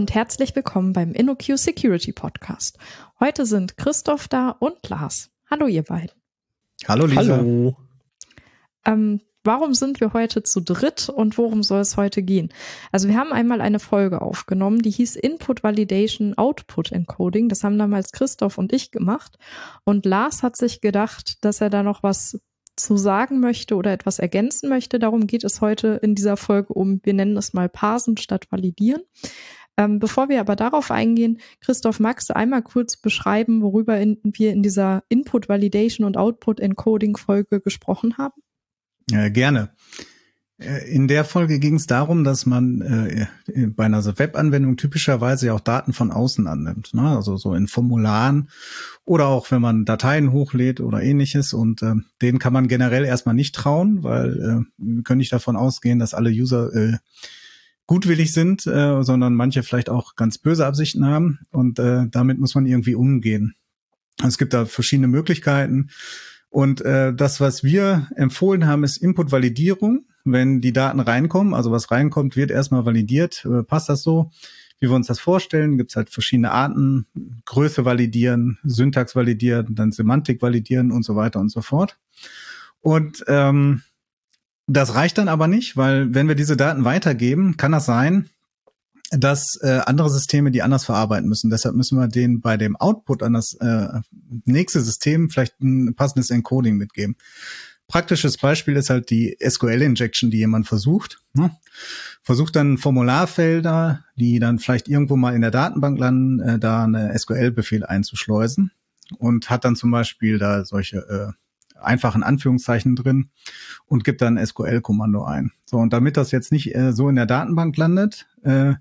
Und herzlich willkommen beim InnoQ Security Podcast. Heute sind Christoph da und Lars. Hallo ihr beiden. Hallo Lisa. Hallo. Ähm, warum sind wir heute zu dritt und worum soll es heute gehen? Also wir haben einmal eine Folge aufgenommen, die hieß Input Validation Output Encoding. Das haben damals Christoph und ich gemacht. Und Lars hat sich gedacht, dass er da noch was zu sagen möchte oder etwas ergänzen möchte. Darum geht es heute in dieser Folge um, wir nennen es mal Parsen statt Validieren. Ähm, bevor wir aber darauf eingehen, Christoph, magst du einmal kurz beschreiben, worüber in, wir in dieser Input Validation und Output Encoding Folge gesprochen haben? Ja, gerne. Äh, in der Folge ging es darum, dass man äh, bei einer Webanwendung typischerweise auch Daten von außen annimmt, ne? also so in Formularen oder auch wenn man Dateien hochlädt oder ähnliches und äh, denen kann man generell erstmal nicht trauen, weil äh, wir können nicht davon ausgehen, dass alle User äh, gutwillig sind, äh, sondern manche vielleicht auch ganz böse Absichten haben und äh, damit muss man irgendwie umgehen. Es gibt da verschiedene Möglichkeiten und äh, das, was wir empfohlen haben, ist Input-Validierung. Wenn die Daten reinkommen, also was reinkommt, wird erstmal validiert. Äh, passt das so? Wie wir uns das vorstellen, gibt es halt verschiedene Arten. Größe validieren, Syntax validieren, dann Semantik validieren und so weiter und so fort. Und ähm, das reicht dann aber nicht, weil wenn wir diese Daten weitergeben, kann das sein, dass äh, andere Systeme die anders verarbeiten müssen. Deshalb müssen wir denen bei dem Output an das äh, nächste System vielleicht ein passendes Encoding mitgeben. Praktisches Beispiel ist halt die SQL-Injection, die jemand versucht. Ne? Versucht dann Formularfelder, die dann vielleicht irgendwo mal in der Datenbank landen, äh, da eine SQL-Befehl einzuschleusen und hat dann zum Beispiel da solche äh, einfachen Anführungszeichen drin und gibt dann SQL-Kommando ein. So, und damit das jetzt nicht äh, so in der Datenbank landet, äh,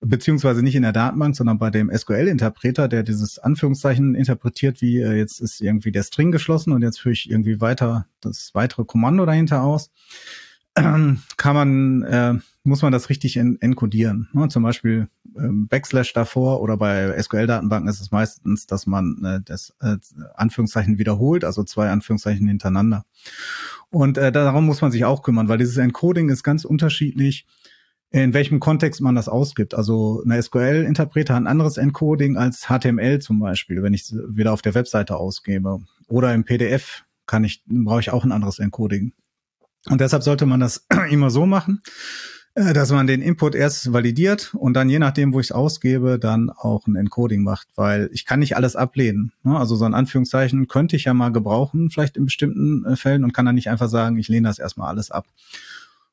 beziehungsweise nicht in der Datenbank, sondern bei dem SQL-Interpreter, der dieses Anführungszeichen interpretiert, wie äh, jetzt ist irgendwie der String geschlossen und jetzt führe ich irgendwie weiter das weitere Kommando dahinter aus, äh, kann man, äh, muss man das richtig en encodieren. Ne? Zum Beispiel ähm, Backslash davor oder bei SQL-Datenbanken ist es meistens, dass man äh, das äh, Anführungszeichen wiederholt, also zwei Anführungszeichen hintereinander. Und äh, darum muss man sich auch kümmern, weil dieses Encoding ist ganz unterschiedlich, in welchem Kontext man das ausgibt. Also eine SQL-Interpreter hat ein anderes Encoding als HTML zum Beispiel, wenn ich es wieder auf der Webseite ausgebe. Oder im PDF kann ich, brauche ich auch ein anderes Encoding. Und deshalb sollte man das immer so machen, dass man den Input erst validiert und dann je nachdem, wo ich es ausgebe, dann auch ein Encoding macht, weil ich kann nicht alles ablehnen. Ne? Also so ein Anführungszeichen könnte ich ja mal gebrauchen, vielleicht in bestimmten äh, Fällen und kann dann nicht einfach sagen, ich lehne das erstmal alles ab.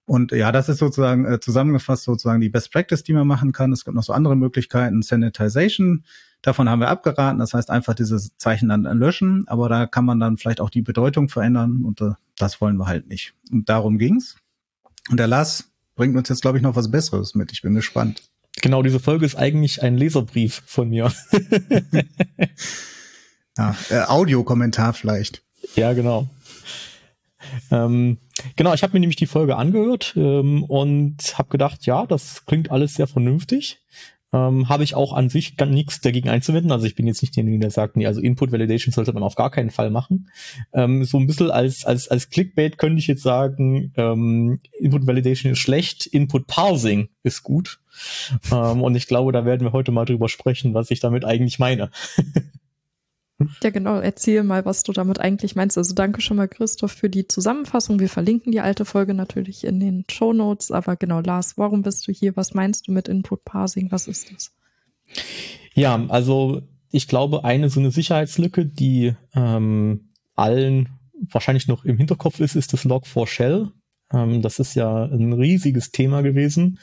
Und ja, das ist sozusagen äh, zusammengefasst sozusagen die Best Practice, die man machen kann. Es gibt noch so andere Möglichkeiten, Sanitization. Davon haben wir abgeraten. Das heißt einfach dieses Zeichen dann löschen, aber da kann man dann vielleicht auch die Bedeutung verändern und äh, das wollen wir halt nicht. Und darum ging's. Und der Lars bringt uns jetzt, glaube ich, noch was Besseres mit. Ich bin gespannt. Genau, diese Folge ist eigentlich ein Leserbrief von mir. ja, äh, Audiokommentar vielleicht. Ja, genau. Ähm, genau, ich habe mir nämlich die Folge angehört ähm, und habe gedacht, ja, das klingt alles sehr vernünftig. Ähm, habe ich auch an sich gar nichts dagegen einzuwenden. Also ich bin jetzt nicht derjenige, der sagt, nee, also Input Validation sollte man auf gar keinen Fall machen. Ähm, so ein bisschen als, als, als Clickbait könnte ich jetzt sagen, ähm, Input Validation ist schlecht, Input Parsing ist gut. Ähm, und ich glaube, da werden wir heute mal drüber sprechen, was ich damit eigentlich meine. Ja, genau. Erzähl mal, was du damit eigentlich meinst. Also danke schon mal, Christoph, für die Zusammenfassung. Wir verlinken die alte Folge natürlich in den Show Notes. Aber genau, Lars, warum bist du hier? Was meinst du mit Input Parsing? Was ist das? Ja, also ich glaube, eine so eine Sicherheitslücke, die ähm, allen wahrscheinlich noch im Hinterkopf ist, ist das Log4Shell. Ähm, das ist ja ein riesiges Thema gewesen.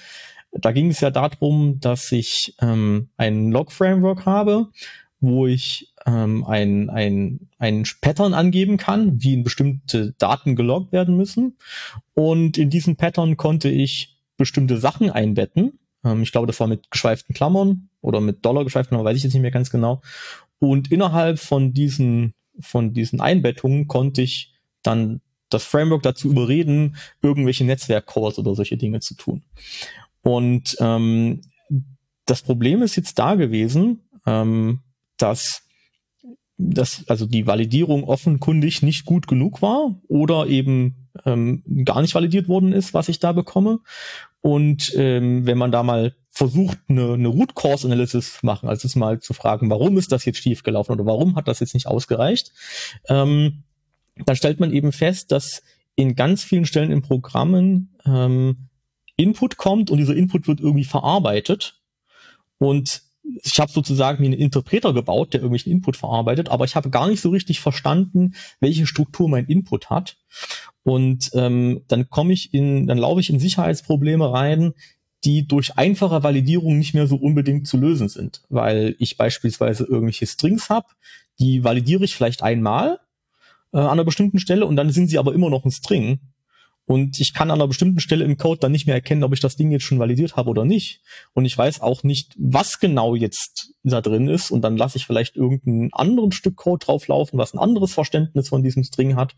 Da ging es ja darum, dass ich ähm, ein Log-Framework habe, wo ich ähm, ein, ein, ein Pattern angeben kann, wie in bestimmte Daten geloggt werden müssen. Und in diesem Pattern konnte ich bestimmte Sachen einbetten. Ähm, ich glaube, das war mit geschweiften Klammern oder mit Dollar geschweiften Klammern, weiß ich jetzt nicht mehr ganz genau. Und innerhalb von diesen, von diesen Einbettungen konnte ich dann das Framework dazu überreden, irgendwelche Netzwerkcalls oder solche Dinge zu tun. Und ähm, das Problem ist jetzt da gewesen, ähm, dass dass also die Validierung offenkundig nicht gut genug war oder eben ähm, gar nicht validiert worden ist, was ich da bekomme. Und ähm, wenn man da mal versucht, eine, eine Root Cause Analysis zu machen, also mal zu fragen, warum ist das jetzt schief gelaufen oder warum hat das jetzt nicht ausgereicht, ähm, dann stellt man eben fest, dass in ganz vielen Stellen in Programmen ähm, Input kommt und dieser Input wird irgendwie verarbeitet und ich habe sozusagen wie einen Interpreter gebaut, der irgendwelchen Input verarbeitet, aber ich habe gar nicht so richtig verstanden, welche Struktur mein Input hat. Und ähm, dann komme ich in, dann laufe ich in Sicherheitsprobleme rein, die durch einfache Validierung nicht mehr so unbedingt zu lösen sind, weil ich beispielsweise irgendwelche Strings habe, die validiere ich vielleicht einmal äh, an einer bestimmten Stelle und dann sind sie aber immer noch ein String und ich kann an einer bestimmten Stelle im Code dann nicht mehr erkennen, ob ich das Ding jetzt schon validiert habe oder nicht. Und ich weiß auch nicht, was genau jetzt da drin ist. Und dann lasse ich vielleicht irgendein anderen Stück Code drauflaufen, was ein anderes Verständnis von diesem String hat.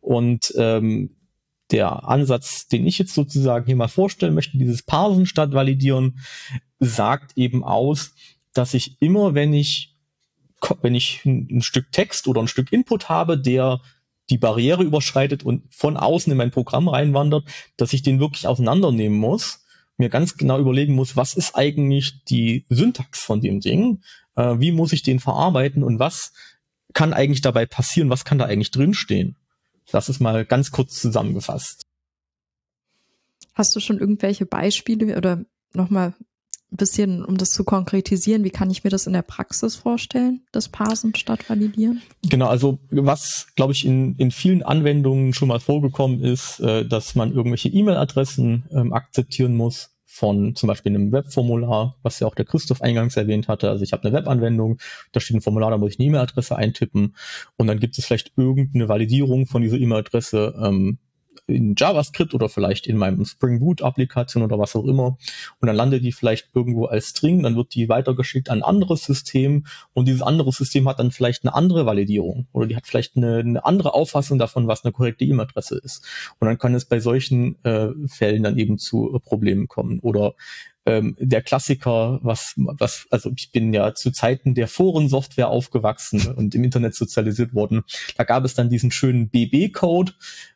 Und ähm, der Ansatz, den ich jetzt sozusagen hier mal vorstellen möchte, dieses Parsen statt Validieren, sagt eben aus, dass ich immer, wenn ich wenn ich ein Stück Text oder ein Stück Input habe, der die Barriere überschreitet und von außen in mein Programm reinwandert, dass ich den wirklich auseinandernehmen muss, mir ganz genau überlegen muss, was ist eigentlich die Syntax von dem Ding, äh, wie muss ich den verarbeiten und was kann eigentlich dabei passieren, was kann da eigentlich drinstehen. Das ist mal ganz kurz zusammengefasst. Hast du schon irgendwelche Beispiele oder nochmal ein bisschen, um das zu konkretisieren, wie kann ich mir das in der Praxis vorstellen, das Parsen statt Validieren? Genau, also was, glaube ich, in, in vielen Anwendungen schon mal vorgekommen ist, äh, dass man irgendwelche E-Mail-Adressen ähm, akzeptieren muss von zum Beispiel einem Webformular, was ja auch der Christoph eingangs erwähnt hatte. Also ich habe eine Webanwendung, da steht ein Formular, da muss ich eine E-Mail-Adresse eintippen und dann gibt es vielleicht irgendeine Validierung von dieser E-Mail-Adresse, ähm, in JavaScript oder vielleicht in meinem Spring Boot Applikation oder was auch immer. Und dann landet die vielleicht irgendwo als String, dann wird die weitergeschickt an ein anderes System und dieses andere System hat dann vielleicht eine andere Validierung oder die hat vielleicht eine, eine andere Auffassung davon, was eine korrekte E-Mail-Adresse ist. Und dann kann es bei solchen äh, Fällen dann eben zu äh, Problemen kommen. Oder ähm, der Klassiker, was, was, also ich bin ja zu Zeiten der Forensoftware aufgewachsen und im Internet sozialisiert worden. Da gab es dann diesen schönen BB-Code,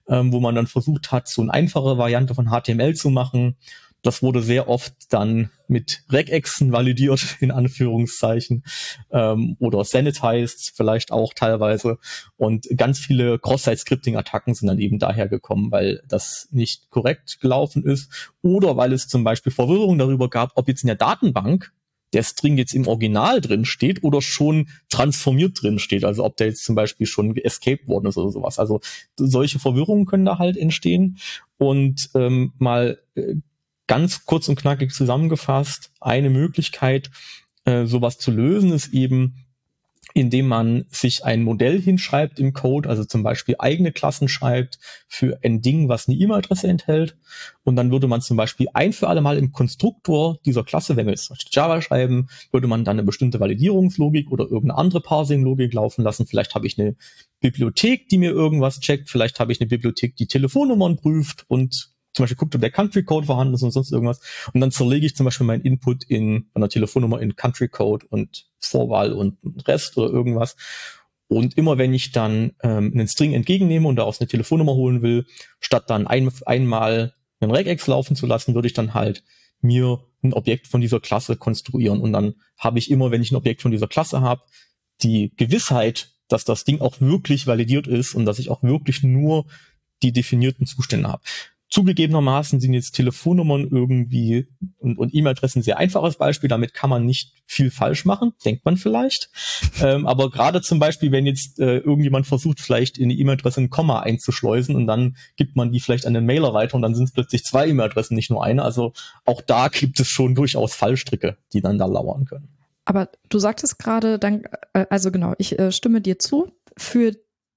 ähm, wo man dann versucht hat, so eine einfache Variante von HTML zu machen. Das wurde sehr oft dann mit Regexen validiert, in Anführungszeichen, ähm, oder sanitized vielleicht auch teilweise. Und ganz viele Cross-Site-Scripting-Attacken sind dann eben daher gekommen, weil das nicht korrekt gelaufen ist oder weil es zum Beispiel Verwirrung darüber gab, ob jetzt in der Datenbank der String jetzt im Original drin steht oder schon transformiert drin steht. Also ob der jetzt zum Beispiel schon escaped worden ist oder sowas. Also solche Verwirrungen können da halt entstehen. Und ähm, mal äh, ganz kurz und knackig zusammengefasst, eine Möglichkeit, äh, sowas zu lösen, ist eben, indem man sich ein Modell hinschreibt im Code, also zum Beispiel eigene Klassen schreibt für ein Ding, was eine E-Mail-Adresse enthält. Und dann würde man zum Beispiel ein für alle Mal im Konstruktor dieser Klasse, wenn wir jetzt Java schreiben, würde man dann eine bestimmte Validierungslogik oder irgendeine andere Parsing-Logik laufen lassen. Vielleicht habe ich eine Bibliothek, die mir irgendwas checkt. Vielleicht habe ich eine Bibliothek, die Telefonnummern prüft und zum Beispiel guckt, ob der Country Code vorhanden ist und sonst irgendwas. Und dann zerlege ich zum Beispiel meinen Input in einer Telefonnummer in Country Code und Vorwahl und Rest oder irgendwas. Und immer wenn ich dann ähm, einen String entgegennehme und daraus eine Telefonnummer holen will, statt dann ein, einmal einen Regex laufen zu lassen, würde ich dann halt mir ein Objekt von dieser Klasse konstruieren. Und dann habe ich immer, wenn ich ein Objekt von dieser Klasse habe, die Gewissheit, dass das Ding auch wirklich validiert ist und dass ich auch wirklich nur die definierten Zustände habe. Zugegebenermaßen sind jetzt Telefonnummern irgendwie und, und E-Mail-Adressen ein sehr einfaches Beispiel. Damit kann man nicht viel falsch machen, denkt man vielleicht. ähm, aber gerade zum Beispiel, wenn jetzt äh, irgendjemand versucht, vielleicht in die E-Mail-Adresse ein Komma einzuschleusen und dann gibt man die vielleicht an den Mailer weiter und dann sind es plötzlich zwei E-Mail-Adressen, nicht nur eine. Also auch da gibt es schon durchaus Fallstricke, die dann da lauern können. Aber du sagtest gerade, dann, äh, also genau, ich äh, stimme dir zu. Für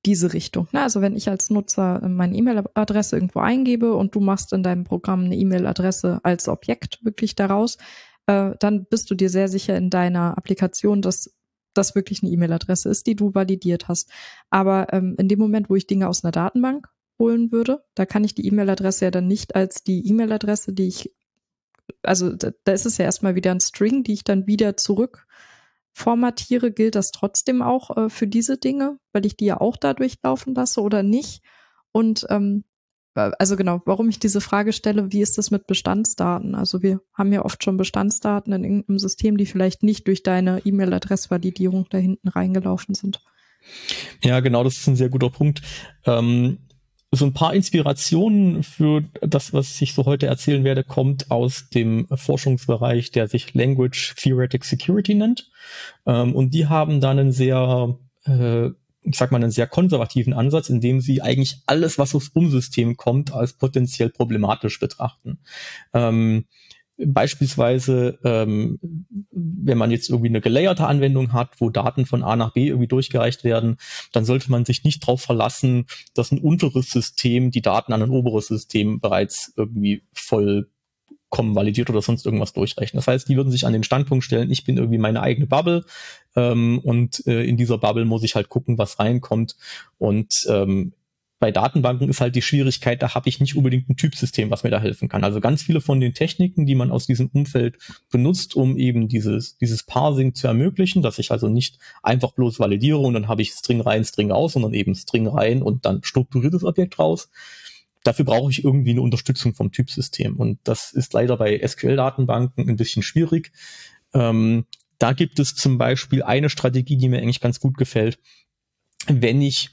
diese Richtung. Ne? Also wenn ich als Nutzer meine E-Mail-Adresse irgendwo eingebe und du machst in deinem Programm eine E-Mail-Adresse als Objekt wirklich daraus, äh, dann bist du dir sehr sicher in deiner Applikation, dass das wirklich eine E-Mail-Adresse ist, die du validiert hast. Aber ähm, in dem Moment, wo ich Dinge aus einer Datenbank holen würde, da kann ich die E-Mail-Adresse ja dann nicht als die E-Mail-Adresse, die ich, also da, da ist es ja erstmal wieder ein String, die ich dann wieder zurück formatiere, gilt das trotzdem auch äh, für diese Dinge, weil ich die ja auch da durchlaufen lasse oder nicht? Und ähm, also genau, warum ich diese Frage stelle, wie ist das mit Bestandsdaten? Also wir haben ja oft schon Bestandsdaten in irgendeinem System, die vielleicht nicht durch deine E-Mail-Adressvalidierung da hinten reingelaufen sind. Ja, genau, das ist ein sehr guter Punkt. Ähm, so ein paar Inspirationen für das, was ich so heute erzählen werde, kommt aus dem Forschungsbereich, der sich Language Theoretic Security nennt. Ähm, und die haben dann einen sehr, äh, ich sag mal, einen sehr konservativen Ansatz, in dem sie eigentlich alles, was aufs Umsystem kommt, als potenziell problematisch betrachten. Ähm, Beispielsweise, ähm, wenn man jetzt irgendwie eine gelayerte Anwendung hat, wo Daten von A nach B irgendwie durchgereicht werden, dann sollte man sich nicht darauf verlassen, dass ein unteres System die Daten an ein oberes System bereits irgendwie vollkommen validiert oder sonst irgendwas durchrechnet. Das heißt, die würden sich an den Standpunkt stellen, ich bin irgendwie meine eigene Bubble ähm, und äh, in dieser Bubble muss ich halt gucken, was reinkommt. Und ähm, bei Datenbanken ist halt die Schwierigkeit, da habe ich nicht unbedingt ein Typsystem, was mir da helfen kann. Also ganz viele von den Techniken, die man aus diesem Umfeld benutzt, um eben dieses, dieses Parsing zu ermöglichen, dass ich also nicht einfach bloß validiere und dann habe ich String rein, String raus, sondern eben String rein und dann strukturiertes Objekt raus. Dafür brauche ich irgendwie eine Unterstützung vom Typsystem. Und das ist leider bei SQL-Datenbanken ein bisschen schwierig. Ähm, da gibt es zum Beispiel eine Strategie, die mir eigentlich ganz gut gefällt. Wenn ich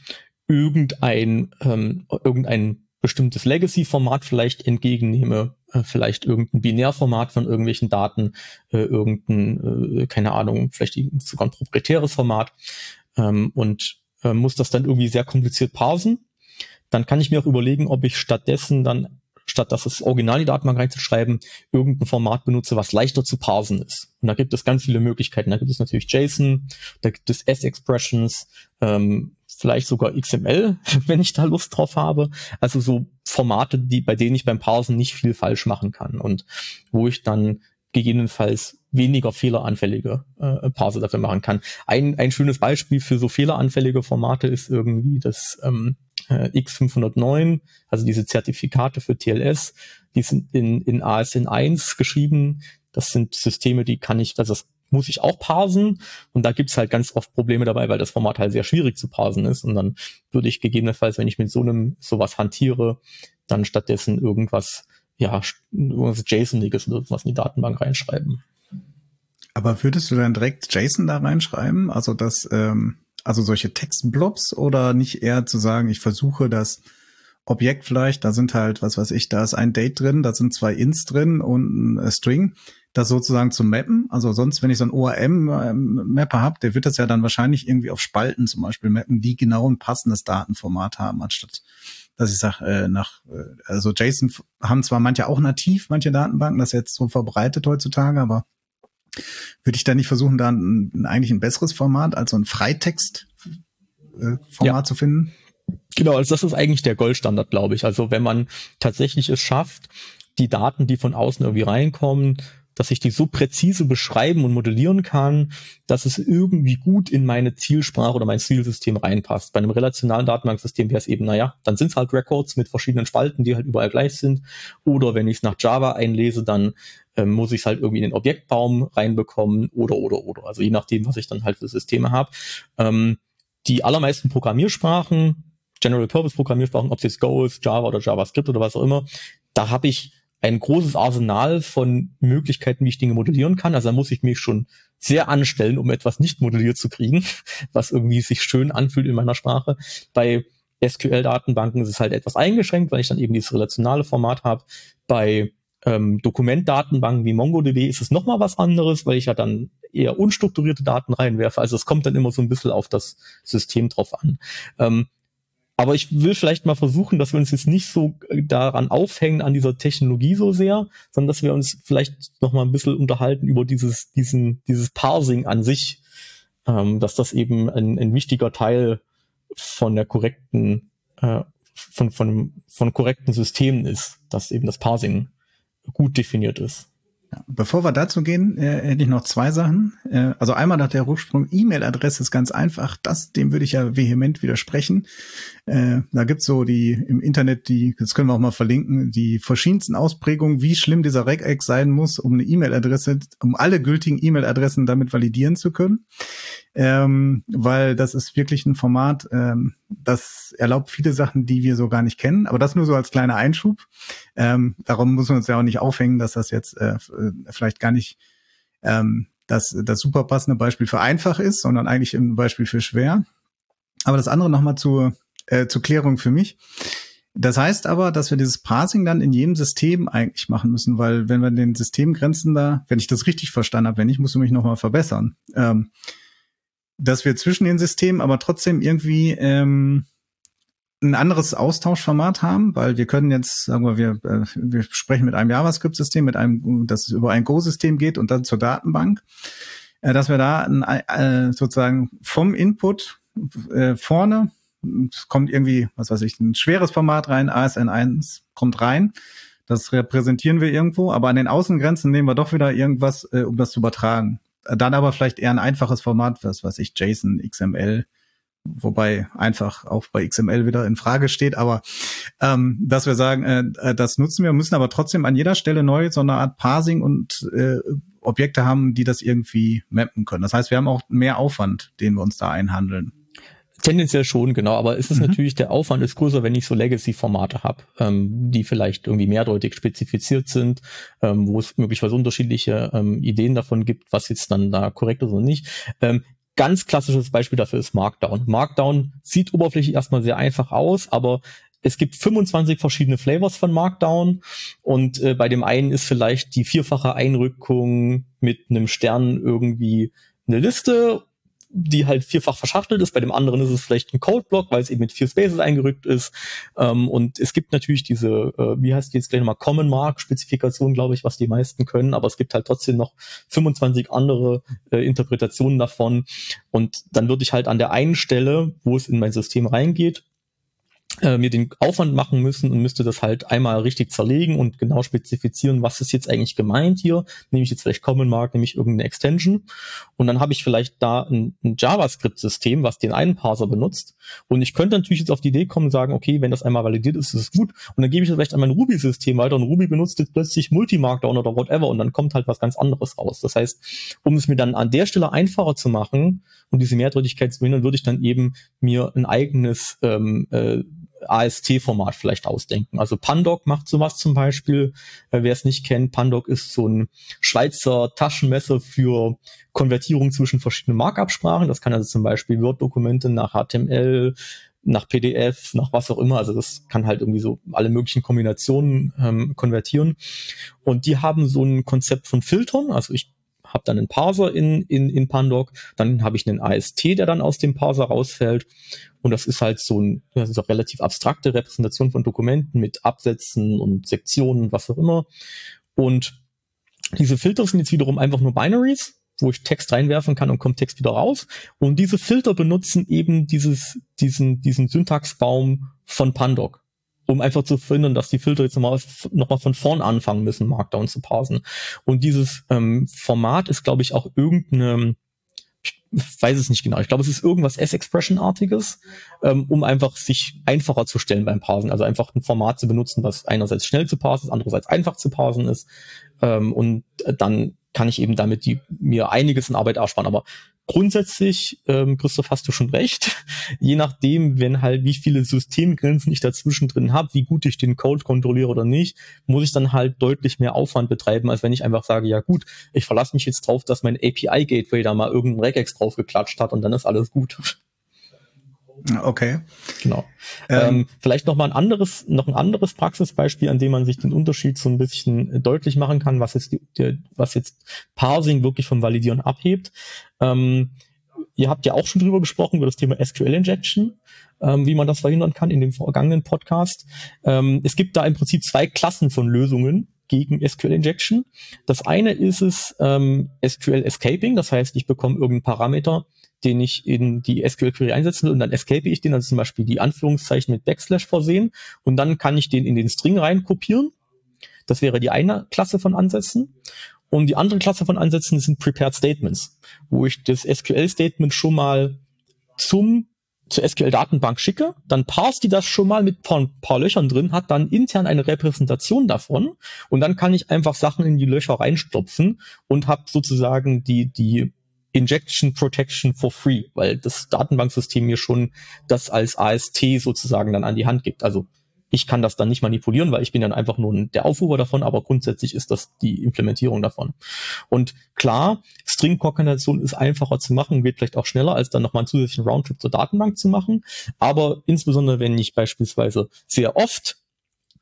irgendein, ähm, irgendein bestimmtes Legacy-Format vielleicht entgegennehme, äh, vielleicht irgendein Binärformat von irgendwelchen Daten, äh, irgendein, äh, keine Ahnung, vielleicht sogar ein proprietäres Format ähm, und äh, muss das dann irgendwie sehr kompliziert parsen, dann kann ich mir auch überlegen, ob ich stattdessen dann statt dass das Original die Datenbank reinzuschreiben, irgendein Format benutze, was leichter zu parsen ist. Und da gibt es ganz viele Möglichkeiten. Da gibt es natürlich JSON, da gibt es S-Expressions, ähm, vielleicht sogar XML, wenn ich da Lust drauf habe. Also so Formate, die, bei denen ich beim Parsen nicht viel falsch machen kann und wo ich dann gegebenenfalls weniger fehleranfällige äh, Parser dafür machen kann. Ein, ein schönes Beispiel für so fehleranfällige Formate ist irgendwie das ähm, äh, X509, also diese Zertifikate für TLS, die sind in, in ASN 1 geschrieben. Das sind Systeme, die kann ich, also das muss ich auch parsen. Und da gibt's halt ganz oft Probleme dabei, weil das Format halt sehr schwierig zu parsen ist. Und dann würde ich gegebenenfalls, wenn ich mit so einem sowas hantiere, dann stattdessen irgendwas, ja, irgendwas JSON-iges oder was in die Datenbank reinschreiben. Aber würdest du dann direkt JSON da reinschreiben? Also das, ähm, also solche Textblobs oder nicht eher zu sagen, ich versuche das Objekt vielleicht, da sind halt, was weiß ich, da ist ein Date drin, da sind zwei Ints drin und ein String das sozusagen zu mappen. Also sonst, wenn ich so ein ORM-Mapper habe, der wird das ja dann wahrscheinlich irgendwie auf Spalten zum Beispiel mappen, die genau ein passendes Datenformat haben, anstatt dass ich sage, äh, nach, äh, also JSON haben zwar manche auch nativ, manche Datenbanken, das ist jetzt so verbreitet heutzutage, aber würde ich da nicht versuchen, da ein, eigentlich ein besseres Format, also ein Freitext-Format äh, ja. zu finden? Genau, also das ist eigentlich der Goldstandard, glaube ich. Also wenn man tatsächlich es schafft, die Daten, die von außen irgendwie reinkommen, dass ich die so präzise beschreiben und modellieren kann, dass es irgendwie gut in meine Zielsprache oder mein Zielsystem reinpasst. Bei einem relationalen Datenbanksystem wäre es eben, naja, dann sind es halt Records mit verschiedenen Spalten, die halt überall gleich sind. Oder wenn ich es nach Java einlese, dann ähm, muss ich es halt irgendwie in den Objektbaum reinbekommen oder, oder, oder. Also je nachdem, was ich dann halt für Systeme habe. Ähm, die allermeisten Programmiersprachen, General Purpose Programmiersprachen, ob es jetzt Go ist, Java oder JavaScript oder was auch immer, da habe ich ein großes Arsenal von Möglichkeiten, wie ich Dinge modellieren kann. Also da muss ich mich schon sehr anstellen, um etwas nicht modelliert zu kriegen, was irgendwie sich schön anfühlt in meiner Sprache. Bei SQL-Datenbanken ist es halt etwas eingeschränkt, weil ich dann eben dieses relationale Format habe. Bei ähm, Dokumentdatenbanken wie MongoDB ist es nochmal was anderes, weil ich ja dann eher unstrukturierte Daten reinwerfe. Also es kommt dann immer so ein bisschen auf das System drauf an. Ähm, aber ich will vielleicht mal versuchen, dass wir uns jetzt nicht so äh, daran aufhängen, an dieser Technologie so sehr, sondern dass wir uns vielleicht noch mal ein bisschen unterhalten über dieses, diesen, dieses Parsing an sich, ähm, dass das eben ein, ein wichtiger Teil von der korrekten, äh, von, von, von korrekten Systemen ist, dass eben das Parsing gut definiert ist. Bevor wir dazu gehen, äh, hätte ich noch zwei Sachen. Äh, also einmal nach der Ursprung E-Mail-Adresse ist ganz einfach. Das, dem würde ich ja vehement widersprechen. Äh, da gibt's so die im Internet, die, das können wir auch mal verlinken, die verschiedensten Ausprägungen, wie schlimm dieser Regex sein muss, um eine E-Mail-Adresse, um alle gültigen E-Mail-Adressen damit validieren zu können. Ähm, weil das ist wirklich ein Format, ähm, das erlaubt viele Sachen, die wir so gar nicht kennen. Aber das nur so als kleiner Einschub. Ähm, darum muss man uns ja auch nicht aufhängen, dass das jetzt äh, vielleicht gar nicht ähm, das, das super passende Beispiel für einfach ist, sondern eigentlich ein Beispiel für schwer. Aber das andere nochmal zur, äh, zur Klärung für mich. Das heißt aber, dass wir dieses Parsing dann in jedem System eigentlich machen müssen, weil wenn wir den Systemgrenzen da, wenn ich das richtig verstanden habe, wenn nicht, musst du mich nochmal verbessern, ähm, dass wir zwischen den Systemen aber trotzdem irgendwie ähm, ein anderes Austauschformat haben, weil wir können jetzt, sagen wir, wir, äh, wir sprechen mit einem JavaScript-System, mit einem, das über ein Go-System geht und dann zur Datenbank, äh, dass wir da ein, äh, sozusagen vom Input vorne kommt irgendwie, was weiß ich, ein schweres Format rein, ASN1 kommt rein. Das repräsentieren wir irgendwo, aber an den Außengrenzen nehmen wir doch wieder irgendwas, um das zu übertragen. Dann aber vielleicht eher ein einfaches Format, was weiß ich, JSON, XML, wobei einfach auch bei XML wieder in Frage steht, aber ähm, dass wir sagen, äh, äh, das nutzen wir, müssen aber trotzdem an jeder Stelle neu so eine Art Parsing und äh, Objekte haben, die das irgendwie mappen können. Das heißt, wir haben auch mehr Aufwand, den wir uns da einhandeln. Tendenziell schon, genau, aber es ist mhm. natürlich, der Aufwand ist größer, wenn ich so Legacy-Formate habe, ähm, die vielleicht irgendwie mehrdeutig spezifiziert sind, ähm, wo es möglicherweise unterschiedliche ähm, Ideen davon gibt, was jetzt dann da korrekt ist oder nicht. Ähm, ganz klassisches Beispiel dafür ist Markdown. Markdown sieht oberflächlich erstmal sehr einfach aus, aber es gibt 25 verschiedene Flavors von Markdown und äh, bei dem einen ist vielleicht die vierfache Einrückung mit einem Stern irgendwie eine Liste die halt vierfach verschachtelt ist. Bei dem anderen ist es vielleicht ein Codeblock, weil es eben mit vier Spaces eingerückt ist. Ähm, und es gibt natürlich diese, äh, wie heißt die jetzt gleich nochmal, Common Mark Spezifikation, glaube ich, was die meisten können. Aber es gibt halt trotzdem noch 25 andere äh, Interpretationen davon. Und dann würde ich halt an der einen Stelle, wo es in mein System reingeht, äh, mir den Aufwand machen müssen und müsste das halt einmal richtig zerlegen und genau spezifizieren, was ist jetzt eigentlich gemeint hier. Nehme ich jetzt vielleicht Common Mark, nehme ich irgendeine Extension und dann habe ich vielleicht da ein, ein JavaScript-System, was den einen Parser benutzt und ich könnte natürlich jetzt auf die Idee kommen und sagen, okay, wenn das einmal validiert ist, ist es gut und dann gebe ich das vielleicht an mein Ruby-System weiter und Ruby benutzt jetzt plötzlich Multi-Markdown oder whatever und dann kommt halt was ganz anderes raus. Das heißt, um es mir dann an der Stelle einfacher zu machen und diese Mehrdeutigkeit zu verhindern, würde ich dann eben mir ein eigenes ähm, äh, AST-Format vielleicht ausdenken. Also Pandoc macht sowas zum Beispiel. Äh, Wer es nicht kennt, Pandoc ist so ein Schweizer Taschenmesser für Konvertierung zwischen verschiedenen Markup-Sprachen. Das kann also zum Beispiel Word-Dokumente nach HTML, nach PDF, nach was auch immer. Also das kann halt irgendwie so alle möglichen Kombinationen ähm, konvertieren. Und die haben so ein Konzept von Filtern. Also ich habe dann einen Parser in, in, in Pandoc, dann habe ich einen AST, der dann aus dem Parser rausfällt. Und das ist halt so ein, das ist auch relativ abstrakte Repräsentation von Dokumenten mit Absätzen und Sektionen, was auch immer. Und diese Filter sind jetzt wiederum einfach nur Binaries, wo ich Text reinwerfen kann und kommt Text wieder raus. Und diese Filter benutzen eben dieses, diesen, diesen Syntaxbaum von Pandoc um einfach zu verhindern, dass die Filter jetzt nochmal noch mal von vorn anfangen müssen, Markdown zu parsen. Und dieses ähm, Format ist, glaube ich, auch irgendeine, ich weiß es nicht genau, ich glaube, es ist irgendwas S-Expression-artiges, ähm, um einfach sich einfacher zu stellen beim Parsen. Also einfach ein Format zu benutzen, was einerseits schnell zu parsen ist, andererseits einfach zu parsen ist. Ähm, und dann kann ich eben damit die, mir einiges in Arbeit ersparen. Aber grundsätzlich, ähm, Christoph, hast du schon recht. Je nachdem, wenn halt wie viele Systemgrenzen ich dazwischen drin habe, wie gut ich den Code kontrolliere oder nicht, muss ich dann halt deutlich mehr Aufwand betreiben, als wenn ich einfach sage, ja gut, ich verlasse mich jetzt drauf, dass mein API-Gateway da mal irgendein Regex draufgeklatscht hat und dann ist alles gut. Okay. Genau. Ähm, ähm, vielleicht noch mal ein anderes, noch ein anderes Praxisbeispiel, an dem man sich den Unterschied so ein bisschen deutlich machen kann, was jetzt, die, was jetzt Parsing wirklich vom Validieren abhebt. Ähm, ihr habt ja auch schon drüber gesprochen, über das Thema SQL Injection, ähm, wie man das verhindern kann in dem vergangenen Podcast. Ähm, es gibt da im Prinzip zwei Klassen von Lösungen gegen SQL Injection. Das eine ist es ähm, SQL Escaping, das heißt, ich bekomme irgendeinen Parameter, den ich in die SQL-Query einsetzen will und dann escape ich den, also zum Beispiel die Anführungszeichen mit Backslash versehen und dann kann ich den in den String rein kopieren. Das wäre die eine Klasse von Ansätzen. Und die andere Klasse von Ansätzen sind Prepared Statements, wo ich das SQL-Statement schon mal zum zur SQL-Datenbank schicke, dann parst die das schon mal mit ein paar Löchern drin, hat dann intern eine Repräsentation davon und dann kann ich einfach Sachen in die Löcher reinstopfen und habe sozusagen die, die Injection Protection for free, weil das Datenbanksystem mir schon das als AST sozusagen dann an die Hand gibt. Also ich kann das dann nicht manipulieren, weil ich bin dann einfach nur der Aufrufer davon, aber grundsätzlich ist das die Implementierung davon. Und klar, String-Koordination ist einfacher zu machen, geht vielleicht auch schneller, als dann nochmal einen zusätzlichen Roundtrip zur Datenbank zu machen. Aber insbesondere, wenn ich beispielsweise sehr oft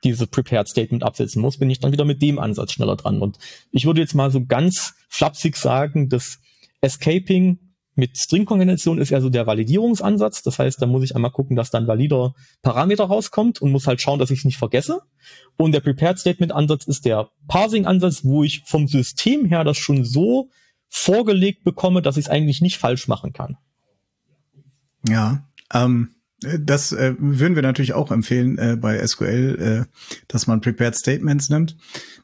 diese Prepared Statement absetzen muss, bin ich dann wieder mit dem Ansatz schneller dran. Und ich würde jetzt mal so ganz flapsig sagen, dass Escaping mit String-Konvention ist ja so der Validierungsansatz. Das heißt, da muss ich einmal gucken, dass dann valider Parameter rauskommt und muss halt schauen, dass ich es nicht vergesse. Und der Prepared Statement-Ansatz ist der Parsing-Ansatz, wo ich vom System her das schon so vorgelegt bekomme, dass ich es eigentlich nicht falsch machen kann. Ja, ähm, das äh, würden wir natürlich auch empfehlen äh, bei SQL, äh, dass man Prepared Statements nimmt.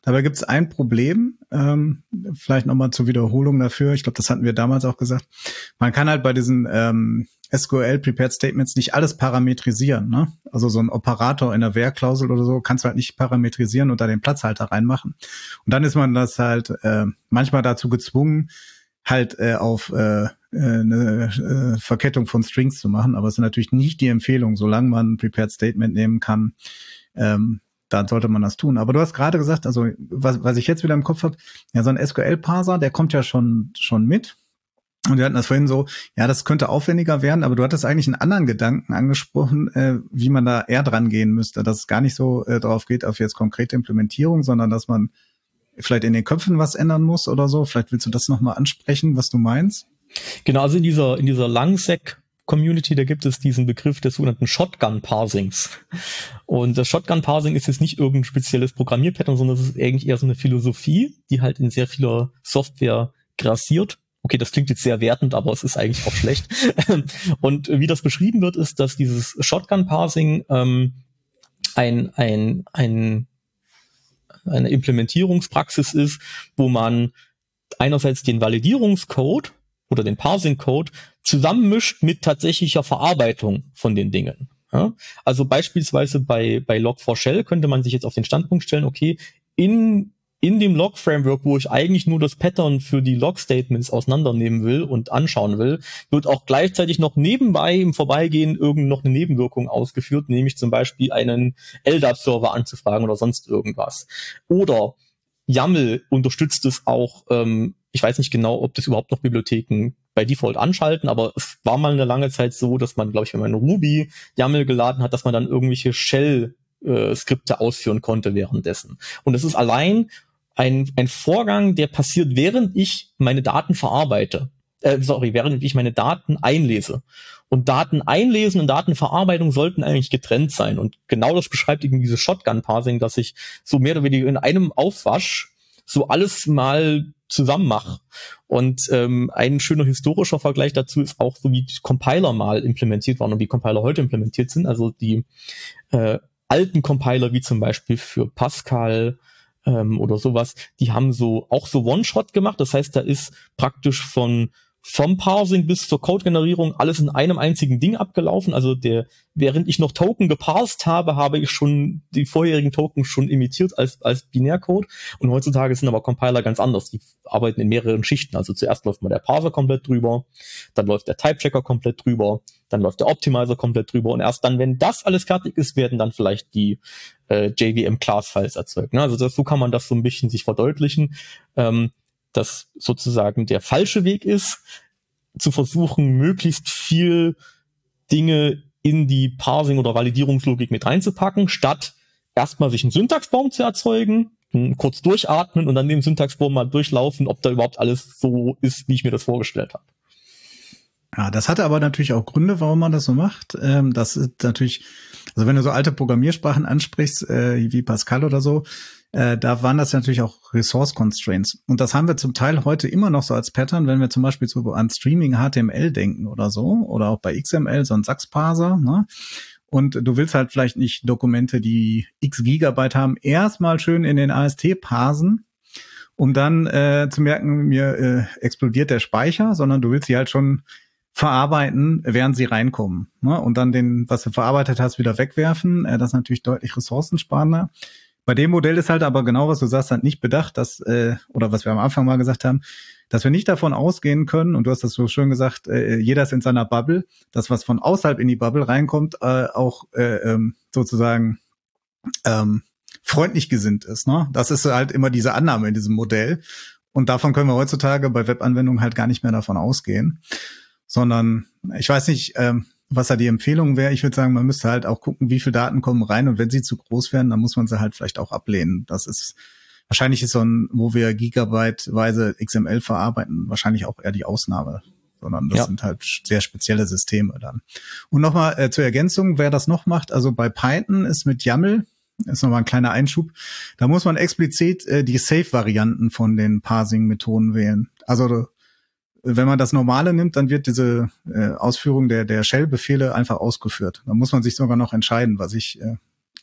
Dabei gibt es ein Problem, ähm, vielleicht nochmal zur Wiederholung dafür. Ich glaube, das hatten wir damals auch gesagt. Man kann halt bei diesen ähm, SQL Prepared Statements nicht alles parametrisieren. Ne? Also so ein Operator in der Wehrklausel oder so kannst du halt nicht parametrisieren und da den Platzhalter reinmachen. Und dann ist man das halt äh, manchmal dazu gezwungen, halt äh, auf äh, äh, eine äh, Verkettung von Strings zu machen, aber es ist natürlich nicht die Empfehlung, solange man ein Prepared Statement nehmen kann, ähm, dann sollte man das tun. Aber du hast gerade gesagt, also was, was ich jetzt wieder im Kopf habe, ja, so ein SQL-Parser, der kommt ja schon, schon mit. Und wir hatten das vorhin so, ja, das könnte aufwendiger werden, aber du hattest eigentlich einen anderen Gedanken angesprochen, äh, wie man da eher dran gehen müsste, dass es gar nicht so äh, darauf geht, auf jetzt konkrete Implementierung, sondern dass man vielleicht in den Köpfen was ändern muss oder so. Vielleicht willst du das nochmal ansprechen, was du meinst? Genau, also in dieser, in dieser Langsec Community, da gibt es diesen Begriff des sogenannten Shotgun Parsings. Und das Shotgun Parsing ist jetzt nicht irgendein spezielles Programmierpattern, sondern es ist eigentlich eher so eine Philosophie, die halt in sehr vieler Software grassiert. Okay, das klingt jetzt sehr wertend, aber es ist eigentlich auch schlecht. Und wie das beschrieben wird, ist, dass dieses Shotgun Parsing ähm, ein, ein, ein, eine Implementierungspraxis ist, wo man einerseits den Validierungscode oder den Parsing-Code zusammenmischt mit tatsächlicher Verarbeitung von den Dingen. Ja? Also beispielsweise bei, bei Log4Shell könnte man sich jetzt auf den Standpunkt stellen, okay, in, in dem Log-Framework, wo ich eigentlich nur das Pattern für die Log-Statements auseinandernehmen will und anschauen will, wird auch gleichzeitig noch nebenbei im Vorbeigehen irgend noch eine Nebenwirkung ausgeführt, nämlich zum Beispiel einen LDAP-Server anzufragen oder sonst irgendwas. Oder YAML unterstützt es auch ähm, ich weiß nicht genau, ob das überhaupt noch Bibliotheken bei Default anschalten, aber es war mal eine lange Zeit so, dass man, glaube ich, wenn man Ruby YAML geladen hat, dass man dann irgendwelche Shell äh, Skripte ausführen konnte währenddessen. Und es ist allein ein, ein Vorgang, der passiert, während ich meine Daten verarbeite. Äh, sorry, während ich meine Daten einlese. Und Daten einlesen und Datenverarbeitung sollten eigentlich getrennt sein. Und genau das beschreibt eben dieses Shotgun-Parsing, dass ich so mehr oder weniger in einem Aufwasch so alles mal zusammen mache. Und ähm, ein schöner historischer Vergleich dazu ist auch so, wie die Compiler mal implementiert waren und wie Compiler heute implementiert sind. Also die äh, alten Compiler, wie zum Beispiel für Pascal ähm, oder sowas, die haben so auch so One-Shot gemacht. Das heißt, da ist praktisch von vom Parsing bis zur Code-Generierung alles in einem einzigen Ding abgelaufen. Also der, während ich noch Token geparsed habe, habe ich schon die vorherigen Token schon imitiert als, als Binärcode. Und heutzutage sind aber Compiler ganz anders. Die arbeiten in mehreren Schichten. Also zuerst läuft mal der Parser komplett drüber, dann läuft der Type-Checker komplett drüber, dann läuft der Optimizer komplett drüber und erst dann, wenn das alles fertig ist, werden dann vielleicht die äh, JVM-Class-Files erzeugt. Ne? Also so kann man das so ein bisschen sich verdeutlichen. Ähm, das sozusagen der falsche Weg ist, zu versuchen, möglichst viel Dinge in die Parsing- oder Validierungslogik mit reinzupacken, statt erstmal sich einen Syntaxbaum zu erzeugen, kurz durchatmen und dann den Syntaxbaum mal durchlaufen, ob da überhaupt alles so ist, wie ich mir das vorgestellt habe. Ja, das hatte aber natürlich auch Gründe, warum man das so macht. Ähm, das ist natürlich, also wenn du so alte Programmiersprachen ansprichst, äh, wie Pascal oder so, äh, da waren das natürlich auch Resource Constraints. Und das haben wir zum Teil heute immer noch so als Pattern, wenn wir zum Beispiel so an Streaming HTML denken oder so, oder auch bei XML, so ein Sachs-Parser, ne? Und du willst halt vielleicht nicht Dokumente, die x Gigabyte haben, erstmal schön in den AST parsen um dann äh, zu merken, mir äh, explodiert der Speicher, sondern du willst sie halt schon verarbeiten, während sie reinkommen. Ne? Und dann den, was du verarbeitet hast, wieder wegwerfen. Äh, das ist natürlich deutlich ressourcensparender. Bei dem Modell ist halt aber genau, was du sagst, halt nicht bedacht, dass, äh, oder was wir am Anfang mal gesagt haben, dass wir nicht davon ausgehen können, und du hast das so schön gesagt, äh, jeder ist in seiner Bubble, dass was von außerhalb in die Bubble reinkommt, äh, auch äh, ähm, sozusagen ähm, freundlich gesinnt ist. Ne? Das ist halt immer diese Annahme in diesem Modell. Und davon können wir heutzutage bei Webanwendungen halt gar nicht mehr davon ausgehen sondern ich weiß nicht, ähm, was da die Empfehlung wäre. Ich würde sagen, man müsste halt auch gucken, wie viele Daten kommen rein und wenn sie zu groß werden, dann muss man sie halt vielleicht auch ablehnen. Das ist wahrscheinlich ist so ein, wo wir gigabyteweise XML verarbeiten, wahrscheinlich auch eher die Ausnahme, sondern das ja. sind halt sehr spezielle Systeme dann. Und nochmal äh, zur Ergänzung, wer das noch macht, also bei Python ist mit YAML ist nochmal ein kleiner Einschub. Da muss man explizit äh, die Safe-Varianten von den Parsing-Methoden wählen. Also wenn man das Normale nimmt, dann wird diese äh, Ausführung der, der Shell-Befehle einfach ausgeführt. Da muss man sich sogar noch entscheiden, was ich äh,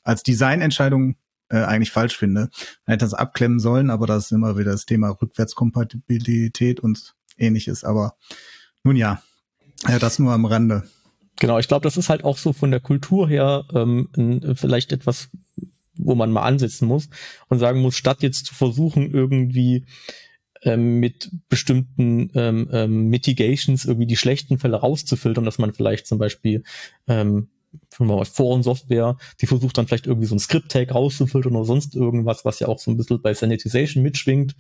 als Designentscheidung äh, eigentlich falsch finde. Man hätte das abklemmen sollen, aber das ist immer wieder das Thema Rückwärtskompatibilität und ähnliches. Aber nun ja, äh, das nur am Rande. Genau, ich glaube, das ist halt auch so von der Kultur her ähm, vielleicht etwas, wo man mal ansetzen muss und sagen muss, statt jetzt zu versuchen, irgendwie ähm, mit bestimmten ähm, ähm, Mitigations irgendwie die schlechten Fälle rauszufiltern, dass man vielleicht zum Beispiel ähm, Forensoftware, die versucht dann vielleicht irgendwie so ein Script-Tag rauszufiltern oder sonst irgendwas, was ja auch so ein bisschen bei Sanitization mitschwingt,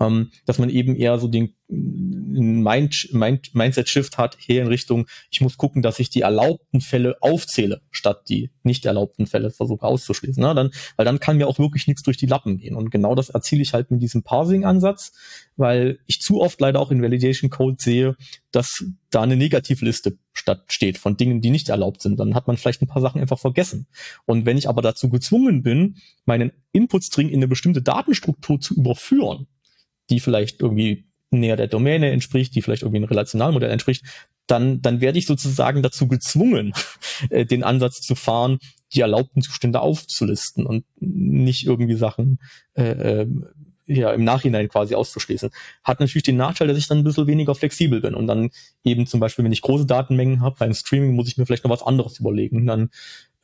ähm, dass man eben eher so den Mind, Mind, Mindset-Shift hat, hier in Richtung, ich muss gucken, dass ich die erlaubten Fälle aufzähle, statt die nicht erlaubten Fälle versuche auszuschließen. Ne? Dann, weil dann kann mir auch wirklich nichts durch die Lappen gehen. Und genau das erziele ich halt mit diesem Parsing-Ansatz, weil ich zu oft leider auch in Validation Code sehe, dass da eine Negativliste statt steht von Dingen, die nicht erlaubt sind. Dann hat man vielleicht ein paar Sachen einfach vergessen. Und wenn ich aber dazu gezwungen bin, meinen Input-String in eine bestimmte Datenstruktur zu überführen, die vielleicht irgendwie näher der Domäne entspricht, die vielleicht irgendwie ein Relationalmodell entspricht, dann, dann werde ich sozusagen dazu gezwungen, äh, den Ansatz zu fahren, die erlaubten Zustände aufzulisten und nicht irgendwie Sachen äh, äh, ja, im Nachhinein quasi auszuschließen. Hat natürlich den Nachteil, dass ich dann ein bisschen weniger flexibel bin und dann eben zum Beispiel, wenn ich große Datenmengen habe, beim Streaming muss ich mir vielleicht noch was anderes überlegen. Dann,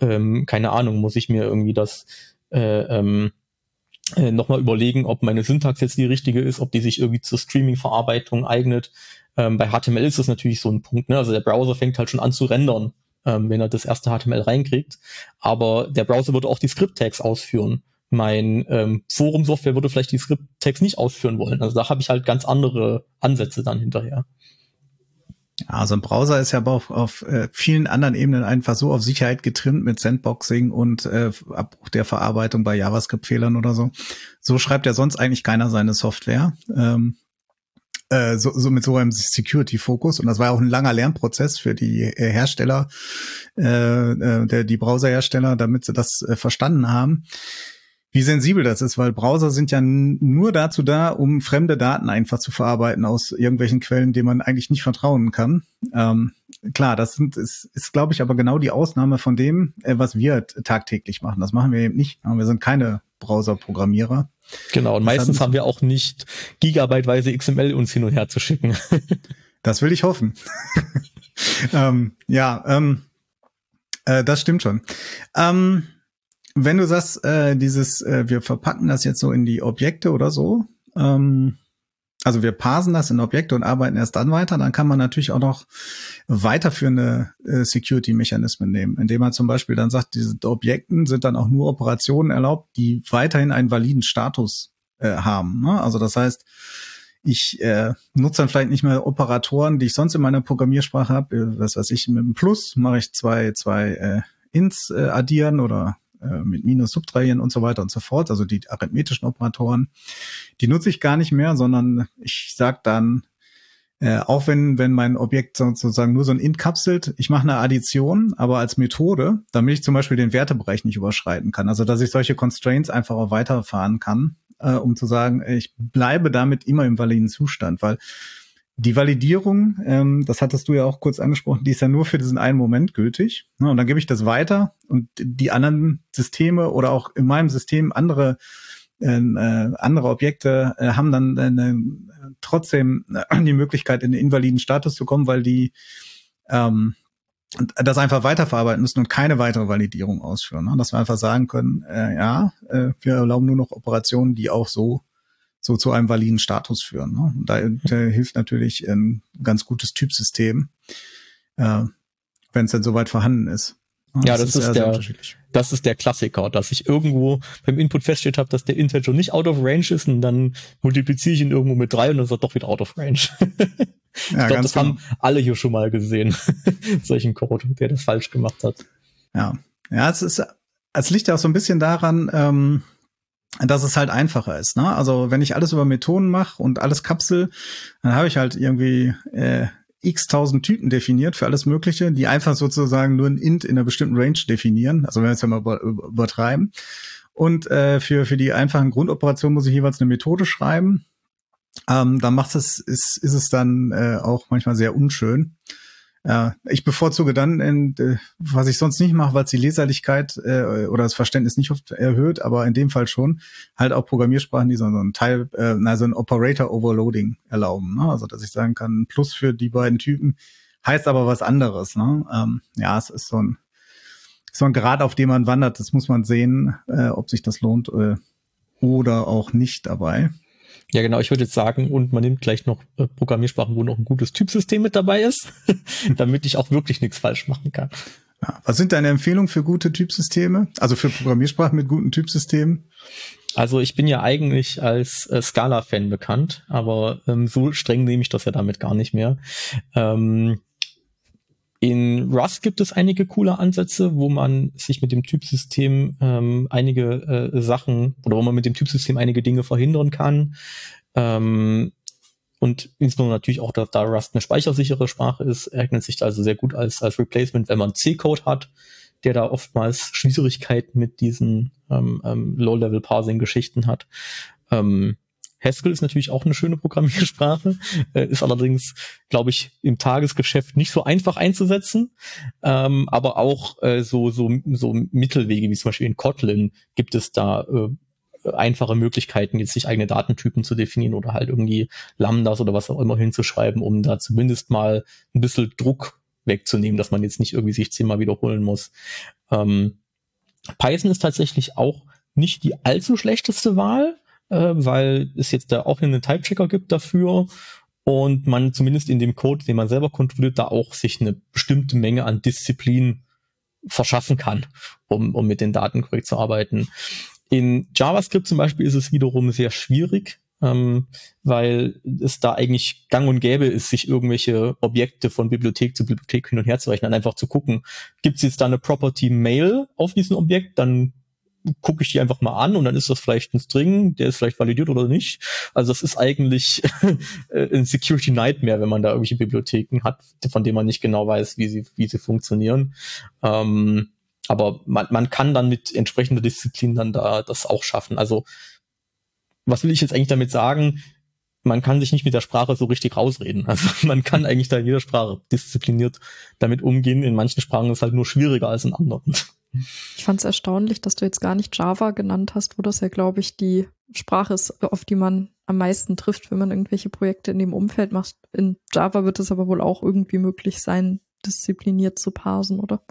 ähm, keine Ahnung, muss ich mir irgendwie das äh, ähm, äh, nochmal überlegen, ob meine Syntax jetzt die richtige ist, ob die sich irgendwie zur Streaming-Verarbeitung eignet. Ähm, bei HTML ist das natürlich so ein Punkt, ne? Also der Browser fängt halt schon an zu rendern, ähm, wenn er das erste HTML reinkriegt. Aber der Browser würde auch die Script-Tags ausführen. Mein ähm, Forum-Software würde vielleicht die Script-Tags nicht ausführen wollen. Also da habe ich halt ganz andere Ansätze dann hinterher. Also ein Browser ist ja aber auf, auf äh, vielen anderen Ebenen einfach so auf Sicherheit getrimmt mit Sandboxing und äh, Abbruch der Verarbeitung bei JavaScript-Fehlern oder so. So schreibt ja sonst eigentlich keiner seine Software. Ähm, äh, so, so mit so einem Security-Fokus. Und das war auch ein langer Lernprozess für die äh, Hersteller, äh, äh, der, die Browserhersteller, damit sie das äh, verstanden haben wie sensibel das ist, weil Browser sind ja nur dazu da, um fremde Daten einfach zu verarbeiten aus irgendwelchen Quellen, denen man eigentlich nicht vertrauen kann. Ähm, klar, das sind, ist, ist glaube ich, aber genau die Ausnahme von dem, äh, was wir tagtäglich machen. Das machen wir eben nicht. Wir sind keine Browser-Programmierer. Genau, und meistens haben wir auch nicht gigabyteweise XML uns hin und her zu schicken. das will ich hoffen. ähm, ja, ähm, äh, das stimmt schon. Ähm, wenn du sagst, äh, dieses, äh, wir verpacken das jetzt so in die Objekte oder so, ähm, also wir parsen das in Objekte und arbeiten erst dann weiter, dann kann man natürlich auch noch weiterführende äh, Security-Mechanismen nehmen, indem man zum Beispiel dann sagt, diese Objekten sind dann auch nur Operationen erlaubt, die weiterhin einen validen Status äh, haben. Ne? Also das heißt, ich äh, nutze dann vielleicht nicht mehr Operatoren, die ich sonst in meiner Programmiersprache habe. Äh, was weiß ich, mit einem Plus mache ich zwei, zwei äh, Ins äh, addieren oder äh, mit Minus subtrahieren und so weiter und so fort, also die arithmetischen Operatoren, die nutze ich gar nicht mehr, sondern ich sage dann, äh, auch wenn, wenn mein Objekt sozusagen nur so ein int kapselt, ich mache eine Addition, aber als Methode, damit ich zum Beispiel den Wertebereich nicht überschreiten kann. Also dass ich solche Constraints einfach auch weiterfahren kann, äh, um zu sagen, ich bleibe damit immer im validen Zustand, weil die Validierung, ähm, das hattest du ja auch kurz angesprochen, die ist ja nur für diesen einen Moment gültig. Ne? Und dann gebe ich das weiter und die anderen Systeme oder auch in meinem System andere äh, andere Objekte äh, haben dann äh, trotzdem äh, die Möglichkeit, in den invaliden Status zu kommen, weil die ähm, das einfach weiterverarbeiten müssen und keine weitere Validierung ausführen. Ne? Dass wir einfach sagen können, äh, ja, äh, wir erlauben nur noch Operationen, die auch so so zu einem validen Status führen. Ne? Und da, da hilft natürlich ein ganz gutes Typsystem, äh, wenn es denn soweit vorhanden ist. Ja, das, das ist, ist der, das ist der Klassiker, dass ich irgendwo beim Input feststeht habe, dass der Integer nicht out of range ist und dann multipliziere ich ihn irgendwo mit drei und dann ist er doch wieder out of range. ich ja, glaube, das genau. haben alle hier schon mal gesehen, solchen Code, der das falsch gemacht hat. Ja, ja, es ist, es liegt ja auch so ein bisschen daran, ähm, dass es halt einfacher ist. Ne? Also wenn ich alles über Methoden mache und alles kapsel, dann habe ich halt irgendwie äh, x tausend Typen definiert für alles Mögliche, die einfach sozusagen nur ein int in einer bestimmten Range definieren. Also wenn wir es ja mal übertreiben. Und äh, für, für die einfachen Grundoperationen muss ich jeweils eine Methode schreiben. Ähm, dann macht es, ist, ist es dann äh, auch manchmal sehr unschön. Ja, ich bevorzuge dann, in, äh, was ich sonst nicht mache, weil es die Leserlichkeit äh, oder das Verständnis nicht oft erhöht, aber in dem Fall schon, halt auch Programmiersprachen, die so, so ein Teil, äh, also ein Operator Overloading erlauben. Ne? Also dass ich sagen kann, Plus für die beiden Typen heißt aber was anderes. Ne? Ähm, ja, es ist so ein so ein Grad, auf dem man wandert. Das muss man sehen, äh, ob sich das lohnt äh, oder auch nicht dabei. Ja, genau. Ich würde jetzt sagen, und man nimmt gleich noch äh, Programmiersprachen, wo noch ein gutes Typsystem mit dabei ist, damit ich auch wirklich nichts falsch machen kann. Ja, was sind deine Empfehlungen für gute Typsysteme? Also für Programmiersprachen mit guten Typsystemen? Also ich bin ja eigentlich als äh, Scala-Fan bekannt, aber ähm, so streng nehme ich das ja damit gar nicht mehr. Ähm, in Rust gibt es einige coole Ansätze, wo man sich mit dem Typsystem ähm, einige äh, Sachen oder wo man mit dem Typsystem einige Dinge verhindern kann. Ähm, und insbesondere natürlich auch, dass da Rust eine speichersichere Sprache ist, eignet sich also sehr gut als, als Replacement, wenn man C-Code hat, der da oftmals Schwierigkeiten mit diesen ähm, ähm, Low-Level-Parsing-Geschichten hat. Ähm, Haskell ist natürlich auch eine schöne Programmiersprache, äh, ist allerdings, glaube ich, im Tagesgeschäft nicht so einfach einzusetzen. Ähm, aber auch äh, so, so, so Mittelwege, wie zum Beispiel in Kotlin, gibt es da äh, einfache Möglichkeiten, jetzt sich eigene Datentypen zu definieren oder halt irgendwie Lambdas oder was auch immer hinzuschreiben, um da zumindest mal ein bisschen Druck wegzunehmen, dass man jetzt nicht irgendwie sich zehnmal wiederholen muss. Ähm, Python ist tatsächlich auch nicht die allzu schlechteste Wahl äh, weil es jetzt da auch einen Type-Checker gibt dafür und man zumindest in dem Code, den man selber kontrolliert, da auch sich eine bestimmte Menge an Disziplin verschaffen kann, um, um mit den Daten korrekt zu arbeiten. In JavaScript zum Beispiel ist es wiederum sehr schwierig, ähm, weil es da eigentlich gang und gäbe ist, sich irgendwelche Objekte von Bibliothek zu Bibliothek hin und her zu rechnen, einfach zu gucken, gibt es jetzt da eine Property Mail auf diesem Objekt, dann gucke ich die einfach mal an und dann ist das vielleicht ein String, der ist vielleicht validiert oder nicht. Also das ist eigentlich äh, ein Security Nightmare, wenn man da irgendwelche Bibliotheken hat, von denen man nicht genau weiß, wie sie, wie sie funktionieren. Ähm, aber man, man kann dann mit entsprechender Disziplin dann da das auch schaffen. Also was will ich jetzt eigentlich damit sagen? Man kann sich nicht mit der Sprache so richtig rausreden. Also man kann eigentlich da in jeder Sprache diszipliniert damit umgehen. In manchen Sprachen ist es halt nur schwieriger als in anderen. Ich fand es erstaunlich, dass du jetzt gar nicht Java genannt hast, wo das ja, glaube ich, die Sprache ist, auf die man am meisten trifft, wenn man irgendwelche Projekte in dem Umfeld macht. In Java wird es aber wohl auch irgendwie möglich sein, diszipliniert zu parsen, oder?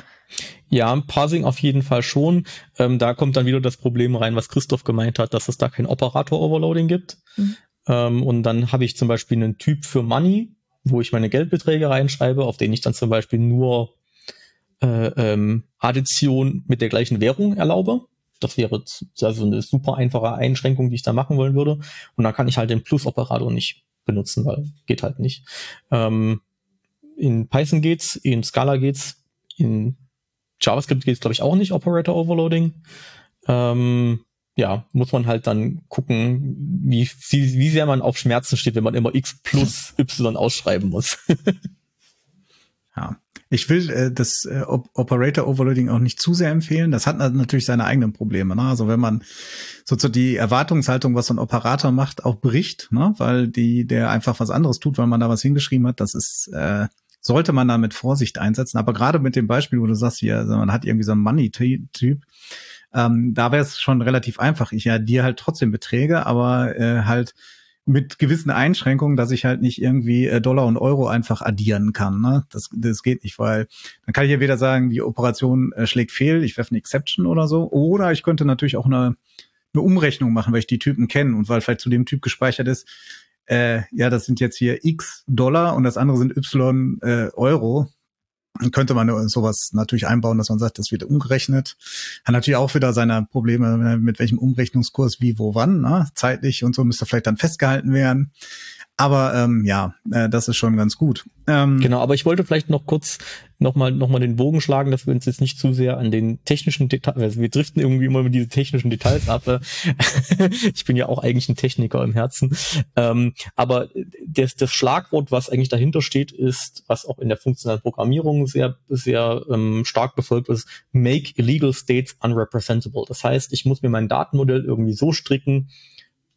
Ja, Parsing auf jeden Fall schon. Ähm, da kommt dann wieder das Problem rein, was Christoph gemeint hat, dass es da kein Operator-Overloading gibt. Mhm. Ähm, und dann habe ich zum Beispiel einen Typ für Money, wo ich meine Geldbeträge reinschreibe, auf den ich dann zum Beispiel nur äh, ähm, Addition mit der gleichen Währung erlaube. Das wäre also eine super einfache Einschränkung, die ich da machen wollen würde. Und dann kann ich halt den Plus-Operator nicht benutzen, weil geht halt nicht. Ähm, in Python geht's, in Scala geht's, in JavaScript geht's, glaube ich, auch nicht, Operator Overloading. Ähm, ja, muss man halt dann gucken, wie, wie, wie sehr man auf Schmerzen steht, wenn man immer x plus y ausschreiben muss. ja. Ich will äh, das äh, Operator Overloading auch nicht zu sehr empfehlen. Das hat natürlich seine eigenen Probleme. Ne? Also wenn man sozusagen die Erwartungshaltung, was so ein Operator macht, auch bricht, ne? weil die der einfach was anderes tut, weil man da was hingeschrieben hat, das ist äh, sollte man da mit Vorsicht einsetzen. Aber gerade mit dem Beispiel, wo du sagst, hier, also man hat irgendwie so einen Money-Typ, Ähm, da wäre es schon relativ einfach. Ich addiere halt trotzdem Beträge, aber äh, halt mit gewissen Einschränkungen, dass ich halt nicht irgendwie äh, Dollar und Euro einfach addieren kann. Ne? Das, das geht nicht, weil dann kann ich ja weder sagen, die Operation äh, schlägt fehl, ich werfe eine Exception oder so, oder ich könnte natürlich auch eine, eine Umrechnung machen, weil ich die Typen kenne und weil vielleicht zu dem Typ gespeichert ist, äh, ja, das sind jetzt hier X Dollar und das andere sind Y äh, Euro könnte man sowas natürlich einbauen, dass man sagt, das wird umgerechnet. Hat natürlich auch wieder seine Probleme, mit welchem Umrechnungskurs, wie, wo, wann, ne? zeitlich und so müsste vielleicht dann festgehalten werden. Aber ähm, ja, äh, das ist schon ganz gut. Ähm, genau, aber ich wollte vielleicht noch kurz nochmal noch mal den Bogen schlagen, dass wir uns jetzt nicht zu sehr an den technischen Details, also wir driften irgendwie immer mit diese technischen Details ab. Äh. ich bin ja auch eigentlich ein Techniker im Herzen. Ähm, aber das, das Schlagwort, was eigentlich dahinter steht, ist, was auch in der funktionalen Programmierung sehr, sehr ähm, stark befolgt ist, make illegal states unrepresentable. Das heißt, ich muss mir mein Datenmodell irgendwie so stricken,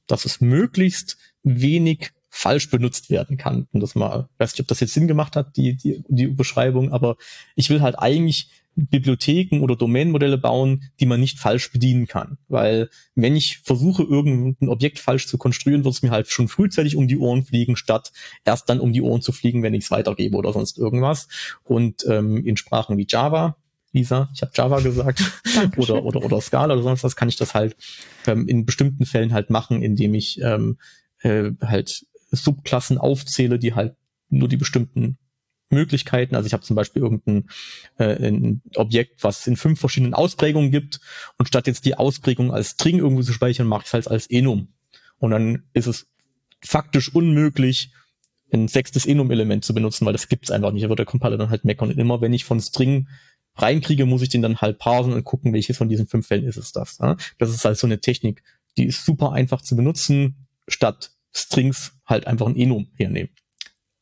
dass es möglichst wenig falsch benutzt werden kann. Und das mal, weiß nicht, ob das jetzt Sinn gemacht hat, die, die, die Beschreibung, aber ich will halt eigentlich Bibliotheken oder Domainmodelle bauen, die man nicht falsch bedienen kann. Weil wenn ich versuche, irgendein Objekt falsch zu konstruieren, wird es mir halt schon frühzeitig um die Ohren fliegen, statt erst dann um die Ohren zu fliegen, wenn ich es weitergebe oder sonst irgendwas. Und ähm, in Sprachen wie Java, Lisa, ich habe Java gesagt, oder, oder, oder Scala oder sonst was, kann ich das halt ähm, in bestimmten Fällen halt machen, indem ich ähm, äh, halt Subklassen aufzähle, die halt nur die bestimmten Möglichkeiten. Also ich habe zum Beispiel irgendein äh, ein Objekt, was in fünf verschiedenen Ausprägungen gibt und statt jetzt die Ausprägung als String irgendwo zu speichern, mache ich es halt als Enum. Und dann ist es faktisch unmöglich, ein sechstes Enum-Element zu benutzen, weil das gibt's einfach nicht. Da wird der Compiler dann halt meckern. Und immer wenn ich von String reinkriege, muss ich den dann halt parsen und gucken, welches von diesen fünf Fällen ist es das. Ja? Das ist halt so eine Technik, die ist super einfach zu benutzen, statt Strings halt einfach ein Enum hernehmen.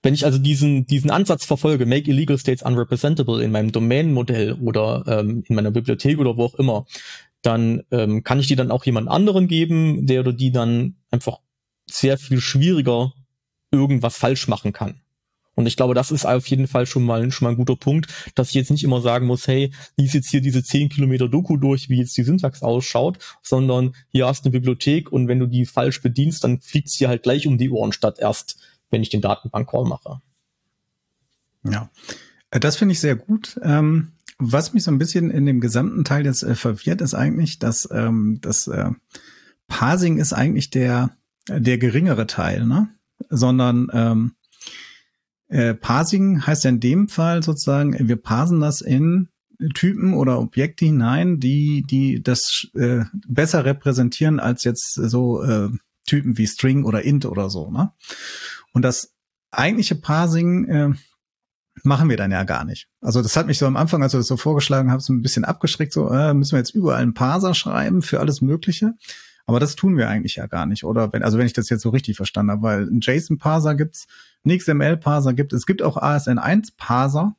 Wenn ich also diesen, diesen Ansatz verfolge, make illegal states unrepresentable in meinem Domain-Modell oder ähm, in meiner Bibliothek oder wo auch immer, dann ähm, kann ich die dann auch jemand anderen geben, der oder die dann einfach sehr viel schwieriger irgendwas falsch machen kann. Und ich glaube, das ist auf jeden Fall schon mal, schon mal ein guter Punkt, dass ich jetzt nicht immer sagen muss, hey, lies jetzt hier diese 10 Kilometer Doku durch, wie jetzt die Syntax ausschaut, sondern hier hast du eine Bibliothek und wenn du die falsch bedienst, dann fliegt sie halt gleich um die Ohren statt erst, wenn ich den Datenbank-Call mache. Ja, äh, das finde ich sehr gut. Ähm, was mich so ein bisschen in dem gesamten Teil jetzt äh, verwirrt, ist eigentlich, dass ähm, das äh, Parsing ist eigentlich der, der geringere Teil, ne? Sondern ähm, äh, Parsing heißt ja in dem Fall sozusagen, wir parsen das in Typen oder Objekte hinein, die, die das äh, besser repräsentieren als jetzt so äh, Typen wie String oder Int oder so. Ne? Und das eigentliche Parsing äh, machen wir dann ja gar nicht. Also das hat mich so am Anfang, als du das so vorgeschlagen hast, ein bisschen abgeschreckt, so äh, müssen wir jetzt überall einen Parser schreiben für alles Mögliche. Aber das tun wir eigentlich ja gar nicht, oder? Wenn, also wenn ich das jetzt so richtig verstanden habe, weil ein JSON-Parser gibt's, ein XML-Parser gibt. Es, gibt auch ASN1-Parser,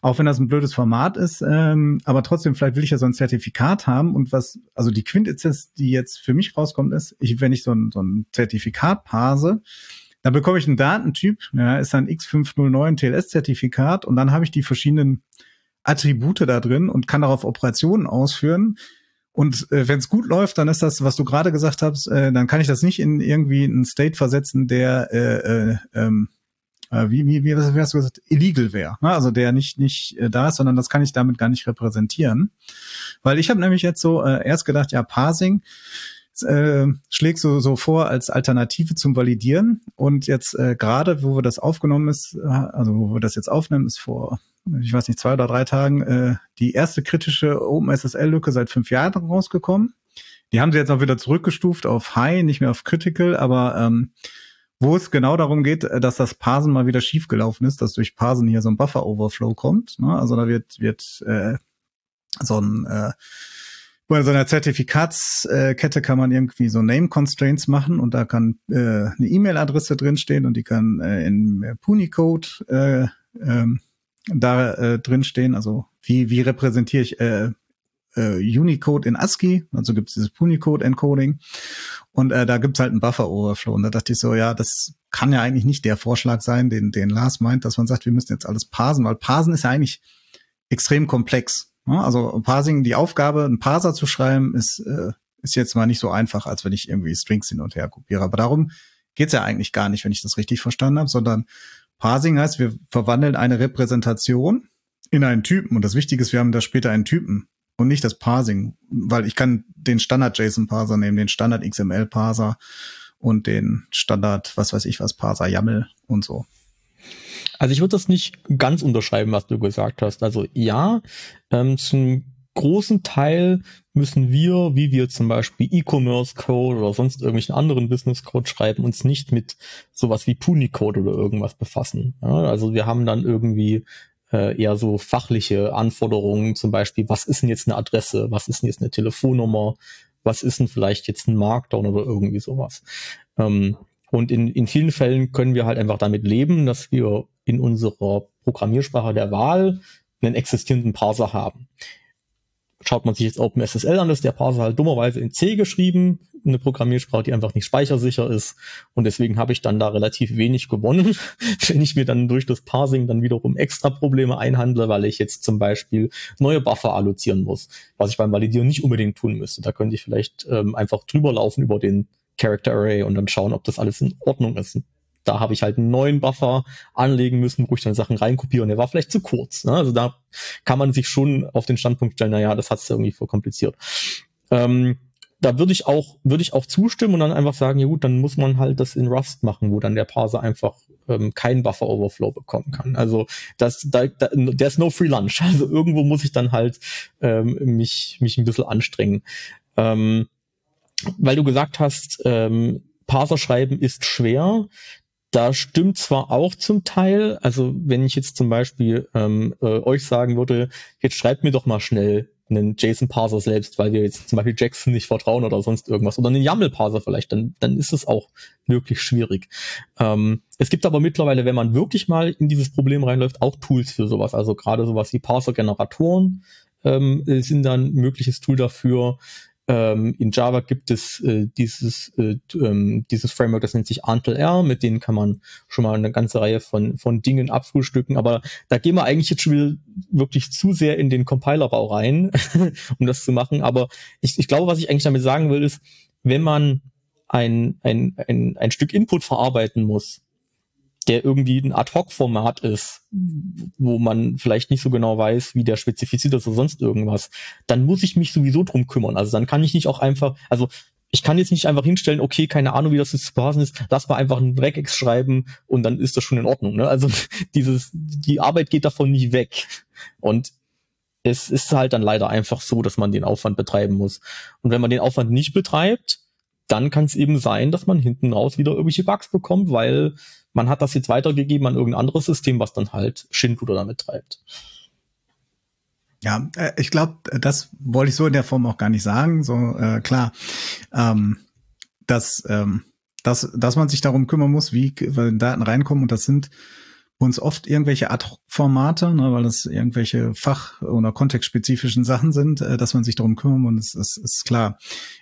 auch wenn das ein blödes Format ist, ähm, aber trotzdem, vielleicht will ich ja so ein Zertifikat haben. Und was, also die Quintessenz, die jetzt für mich rauskommt, ist, ich, wenn ich so ein, so ein Zertifikat parse, dann bekomme ich einen Datentyp, ja, ist ein X509 TLS-Zertifikat und dann habe ich die verschiedenen Attribute da drin und kann darauf Operationen ausführen, und äh, wenn es gut läuft, dann ist das, was du gerade gesagt hast, äh, dann kann ich das nicht in irgendwie einen State versetzen, der äh, äh, ähm, äh, wie, wie, wie, was hast du gesagt, illegal wäre. Ne? Also der nicht, nicht äh, da ist, sondern das kann ich damit gar nicht repräsentieren. Weil ich habe nämlich jetzt so äh, erst gedacht, ja, Parsing äh, schlägt so, so vor als Alternative zum Validieren. Und jetzt äh, gerade, wo wir das aufgenommen ist, äh, also wo wir das jetzt aufnehmen, ist vor ich weiß nicht, zwei oder drei Tagen äh, die erste kritische OpenSSL-Lücke seit fünf Jahren rausgekommen. Die haben sie jetzt auch wieder zurückgestuft auf High, nicht mehr auf Critical, aber ähm, wo es genau darum geht, äh, dass das Parsen mal wieder schiefgelaufen ist, dass durch Parsen hier so ein Buffer-Overflow kommt. Ne? Also da wird, wird äh, so ein äh, bei so einer Zertifikatskette kann man irgendwie so Name Constraints machen und da kann äh, eine E-Mail-Adresse drinstehen und die kann äh, in Punicode äh, ähm, da äh, drin stehen. Also wie, wie repräsentiere ich äh, äh, Unicode in ASCII? Also gibt es dieses Punicode-Encoding. Und äh, da gibt's halt einen Buffer-Overflow. Und da dachte ich so, ja, das kann ja eigentlich nicht der Vorschlag sein, den, den Lars meint, dass man sagt, wir müssen jetzt alles parsen, weil parsen ist ja eigentlich extrem komplex. Also Parsing, die Aufgabe, einen Parser zu schreiben, ist, äh, ist jetzt mal nicht so einfach, als wenn ich irgendwie Strings hin und her kopiere. Aber darum geht's ja eigentlich gar nicht, wenn ich das richtig verstanden habe, sondern Parsing heißt, wir verwandeln eine Repräsentation in einen Typen. Und das Wichtige ist, wir haben da später einen Typen und nicht das Parsing, weil ich kann den Standard JSON Parser nehmen, den Standard XML Parser und den Standard, was weiß ich was, Parser YAML und so. Also ich würde das nicht ganz unterschreiben, was du gesagt hast. Also ja, ähm, zum großen Teil müssen wir, wie wir zum Beispiel E-Commerce Code oder sonst irgendwelchen anderen Business Code schreiben, uns nicht mit sowas wie Puni Code oder irgendwas befassen. Ja, also wir haben dann irgendwie äh, eher so fachliche Anforderungen, zum Beispiel, was ist denn jetzt eine Adresse, was ist denn jetzt eine Telefonnummer, was ist denn vielleicht jetzt ein Markdown oder irgendwie sowas. Ähm, und in, in vielen Fällen können wir halt einfach damit leben, dass wir in unserer Programmiersprache der Wahl einen existierenden Parser haben. Schaut man sich jetzt OpenSSL an, ist der Parser halt dummerweise in C geschrieben, eine Programmiersprache, die einfach nicht speichersicher ist. Und deswegen habe ich dann da relativ wenig gewonnen, wenn ich mir dann durch das Parsing dann wiederum extra Probleme einhandle, weil ich jetzt zum Beispiel neue Buffer allozieren muss, was ich beim Validieren nicht unbedingt tun müsste. Da könnte ich vielleicht ähm, einfach drüber laufen über den Character Array und dann schauen, ob das alles in Ordnung ist. Da habe ich halt einen neuen Buffer anlegen müssen, wo ich dann Sachen reinkopiere und der war vielleicht zu kurz. Ne? Also da kann man sich schon auf den Standpunkt stellen, naja, das hat es irgendwie verkompliziert. Ähm, da würde ich auch, würde ich auch zustimmen und dann einfach sagen, ja gut, dann muss man halt das in Rust machen, wo dann der Parser einfach ähm, keinen Buffer Overflow bekommen kann. Also das, da, da, there's no free lunch. Also irgendwo muss ich dann halt ähm, mich, mich ein bisschen anstrengen. Ähm, weil du gesagt hast, ähm, Parser schreiben ist schwer. Da stimmt zwar auch zum Teil, also wenn ich jetzt zum Beispiel ähm, äh, euch sagen würde, jetzt schreibt mir doch mal schnell einen JSON-Parser selbst, weil wir jetzt zum Beispiel Jackson nicht vertrauen oder sonst irgendwas oder einen YAML-Parser vielleicht, dann, dann ist es auch wirklich schwierig. Ähm, es gibt aber mittlerweile, wenn man wirklich mal in dieses Problem reinläuft, auch Tools für sowas. Also gerade sowas wie Parser-Generatoren ähm, sind dann ein mögliches Tool dafür. Ähm, in Java gibt es äh, dieses, äh, ähm, dieses Framework, das nennt sich ANTL-R, mit denen kann man schon mal eine ganze Reihe von, von Dingen abfrühstücken, aber da gehen wir eigentlich jetzt schon wirklich zu sehr in den Compilerbau rein, um das zu machen. Aber ich, ich glaube, was ich eigentlich damit sagen will, ist, wenn man ein, ein, ein, ein Stück Input verarbeiten muss, der irgendwie ein Ad-Hoc-Format ist, wo man vielleicht nicht so genau weiß, wie der spezifiziert ist oder sonst irgendwas, dann muss ich mich sowieso drum kümmern. Also dann kann ich nicht auch einfach, also ich kann jetzt nicht einfach hinstellen, okay, keine Ahnung, wie das jetzt zu parsen ist, lass mal einfach einen Regex schreiben und dann ist das schon in Ordnung. Ne? Also dieses, die Arbeit geht davon nicht weg. Und es ist halt dann leider einfach so, dass man den Aufwand betreiben muss. Und wenn man den Aufwand nicht betreibt, dann kann es eben sein, dass man hinten raus wieder irgendwelche Bugs bekommt, weil man hat das jetzt weitergegeben an irgendein anderes System, was dann halt Schindluder damit treibt. Ja, äh, ich glaube, das wollte ich so in der Form auch gar nicht sagen. So äh, klar, ähm, dass, ähm, dass, dass man sich darum kümmern muss, wie Daten reinkommen und das sind uns oft irgendwelche Ad-Hoc-Formate, ne, weil das irgendwelche fach- oder kontextspezifischen Sachen sind, äh, dass man sich darum kümmern muss, ist, ist, ist klar.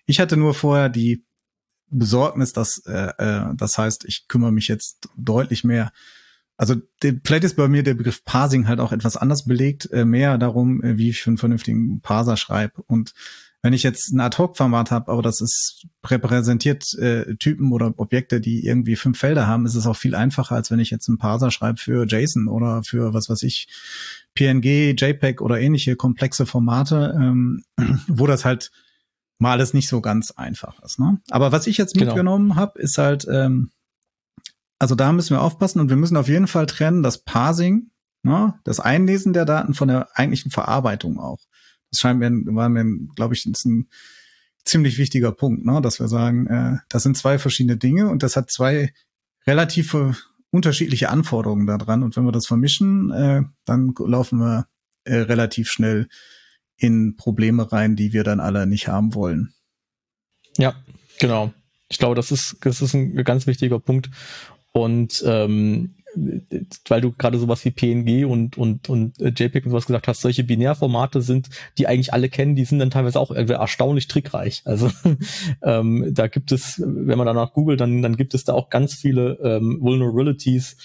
Ich hatte nur vorher die Besorgnis, dass äh, äh, das heißt, ich kümmere mich jetzt deutlich mehr. Also vielleicht ist bei mir der Begriff Parsing halt auch etwas anders belegt, äh, mehr darum, äh, wie ich für einen vernünftigen Parser schreibe. Und wenn ich jetzt ein Ad-Hoc-Format habe, aber das ist repräsentiert äh, Typen oder Objekte, die irgendwie fünf Felder haben, ist es auch viel einfacher, als wenn ich jetzt einen Parser schreibe für JSON oder für was weiß ich, PNG, JPEG oder ähnliche komplexe Formate, ähm, wo das halt mal alles nicht so ganz einfach ist. Ne? Aber was ich jetzt genau. mitgenommen habe, ist halt, ähm, also da müssen wir aufpassen und wir müssen auf jeden Fall trennen, das Parsing, ne, das Einlesen der Daten von der eigentlichen Verarbeitung auch. Das scheint mir, war mir, glaube ich, ist ein ziemlich wichtiger Punkt, ne, dass wir sagen, äh, das sind zwei verschiedene Dinge und das hat zwei relative unterschiedliche Anforderungen daran. Und wenn wir das vermischen, äh, dann laufen wir äh, relativ schnell in Probleme rein, die wir dann alle nicht haben wollen. Ja, genau. Ich glaube, das ist, das ist ein ganz wichtiger Punkt. Und ähm, weil du gerade sowas wie PNG und, und, und äh, JPEG und sowas gesagt hast, solche Binärformate sind, die eigentlich alle kennen, die sind dann teilweise auch erstaunlich trickreich. Also ähm, da gibt es, wenn man danach googelt, dann, dann gibt es da auch ganz viele ähm, Vulnerabilities,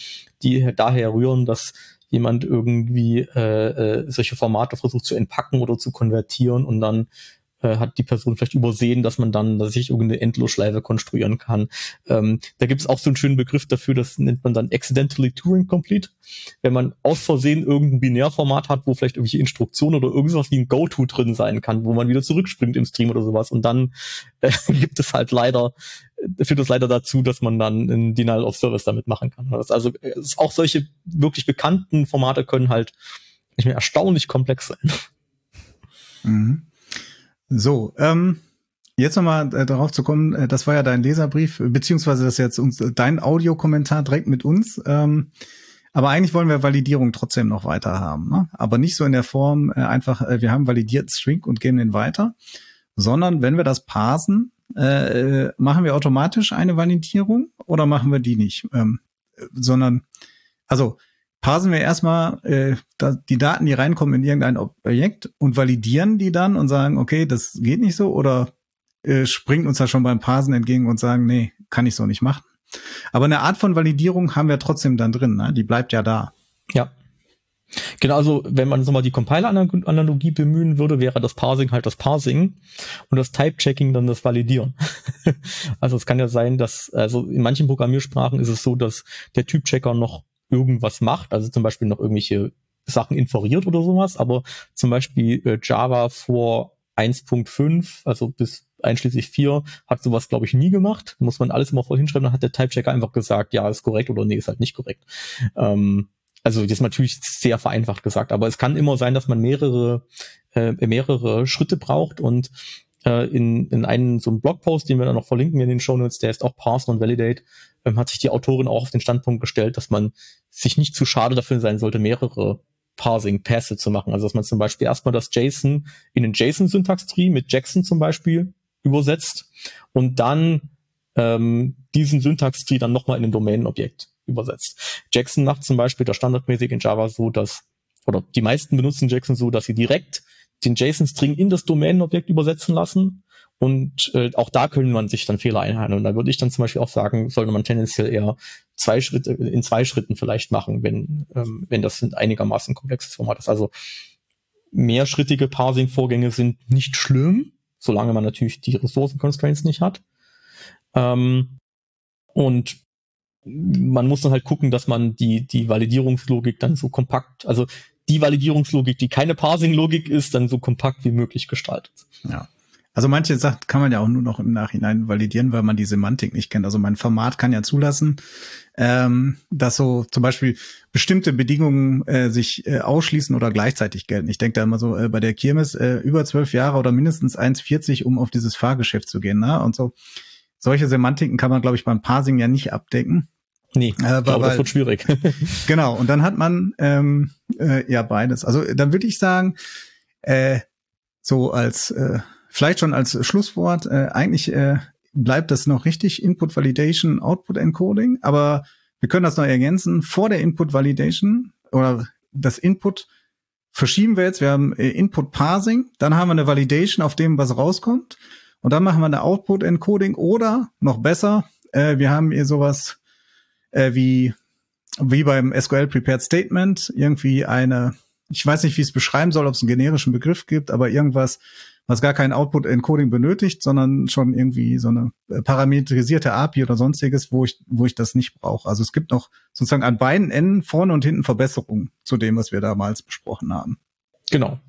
die daher rühren, dass jemand irgendwie äh, äh, solche Formate versucht zu entpacken oder zu konvertieren und dann äh, hat die Person vielleicht übersehen, dass man dann sich irgendeine Endlosschleife konstruieren kann. Ähm, da gibt es auch so einen schönen Begriff dafür, das nennt man dann accidentally Turing Complete. Wenn man aus Versehen irgendein Binärformat hat, wo vielleicht irgendwelche Instruktionen oder irgendwas wie ein Go-To drin sein kann, wo man wieder zurückspringt im Stream oder sowas und dann äh, gibt es halt leider führt es leider dazu, dass man dann ein Denial of Service damit machen kann. also auch solche wirklich bekannten Formate können halt nicht mehr erstaunlich komplex sein. Mhm. So, ähm, jetzt nochmal äh, darauf zu kommen, äh, das war ja dein Leserbrief, beziehungsweise das ist jetzt uns, dein Audiokommentar direkt mit uns. Ähm, aber eigentlich wollen wir Validierung trotzdem noch weiter haben. Ne? Aber nicht so in der Form, äh, einfach, äh, wir haben validiert String und geben den weiter, sondern wenn wir das parsen, äh, machen wir automatisch eine Validierung oder machen wir die nicht? Ähm, sondern, also parsen wir erstmal äh, die Daten, die reinkommen in irgendein Objekt und validieren die dann und sagen, okay, das geht nicht so oder äh, springt uns da schon beim Parsen entgegen und sagen, nee, kann ich so nicht machen. Aber eine Art von Validierung haben wir trotzdem dann drin, ne? die bleibt ja da. Ja. Genau, also wenn man so mal die Compiler-Analogie bemühen würde, wäre das Parsing halt das Parsing und das Type-Checking dann das Validieren. also es kann ja sein, dass, also in manchen Programmiersprachen ist es so, dass der Typ-Checker noch irgendwas macht, also zum Beispiel noch irgendwelche Sachen inferiert oder sowas, aber zum Beispiel äh, Java vor 1.5, also bis einschließlich 4, hat sowas, glaube ich, nie gemacht. Muss man alles immer voll hinschreiben, dann hat der Type-Checker einfach gesagt, ja, ist korrekt oder nee, ist halt nicht korrekt. Ähm, also das ist natürlich sehr vereinfacht gesagt, aber es kann immer sein, dass man mehrere, äh, mehrere Schritte braucht und äh, in, in einen so einen Blogpost, den wir dann noch verlinken in den Show Notes, der ist auch Parse und Validate, ähm, hat sich die Autorin auch auf den Standpunkt gestellt, dass man sich nicht zu schade dafür sein sollte, mehrere Parsing-Pässe zu machen. Also dass man zum Beispiel erstmal das JSON in den JSON-Syntax-Tree mit Jackson zum Beispiel übersetzt und dann ähm, diesen Syntax-Tree dann nochmal in ein Domänenobjekt übersetzt. Jackson macht zum Beispiel das standardmäßig in Java so, dass, oder die meisten benutzen Jackson so, dass sie direkt den JSON-String in das Domänenobjekt übersetzen lassen und äh, auch da können man sich dann Fehler einhandeln. Und da würde ich dann zum Beispiel auch sagen, sollte man tendenziell eher zwei Schritte, in zwei Schritten vielleicht machen, wenn, ähm, wenn das ein einigermaßen komplexes Format ist. Also mehrschrittige Parsing-Vorgänge sind nicht schlimm, solange man natürlich die Ressourcen-Constraints nicht hat. Ähm, und man muss dann halt gucken, dass man die, die Validierungslogik dann so kompakt, also die Validierungslogik, die keine Parsing-Logik ist, dann so kompakt wie möglich gestaltet. Ja. Also manche Sachen kann man ja auch nur noch im Nachhinein validieren, weil man die Semantik nicht kennt. Also mein Format kann ja zulassen, ähm, dass so zum Beispiel bestimmte Bedingungen äh, sich äh, ausschließen oder gleichzeitig gelten. Ich denke da immer so äh, bei der Kirmes äh, über zwölf Jahre oder mindestens 1,40, um auf dieses Fahrgeschäft zu gehen. Ne? Und so solche Semantiken kann man, glaube ich, beim Parsing ja nicht abdecken. Nee, äh, glaube, weil, das wird schwierig. genau, und dann hat man ähm, äh, ja beides. Also dann würde ich sagen, äh, so als äh, Vielleicht schon als Schlusswort, äh, eigentlich äh, bleibt das noch richtig, Input Validation, Output Encoding, aber wir können das noch ergänzen. Vor der Input Validation oder das Input verschieben wir jetzt. Wir haben äh, Input Parsing, dann haben wir eine Validation auf dem, was rauskommt. Und dann machen wir eine Output Encoding oder noch besser, äh, wir haben hier sowas äh, wie, wie beim SQL Prepared Statement, irgendwie eine, ich weiß nicht, wie ich es beschreiben soll, ob es einen generischen Begriff gibt, aber irgendwas, was gar kein Output-Encoding benötigt, sondern schon irgendwie so eine äh, parametrisierte API oder sonstiges, wo ich, wo ich das nicht brauche. Also es gibt noch sozusagen an beiden Enden vorne und hinten Verbesserungen zu dem, was wir damals besprochen haben. Genau.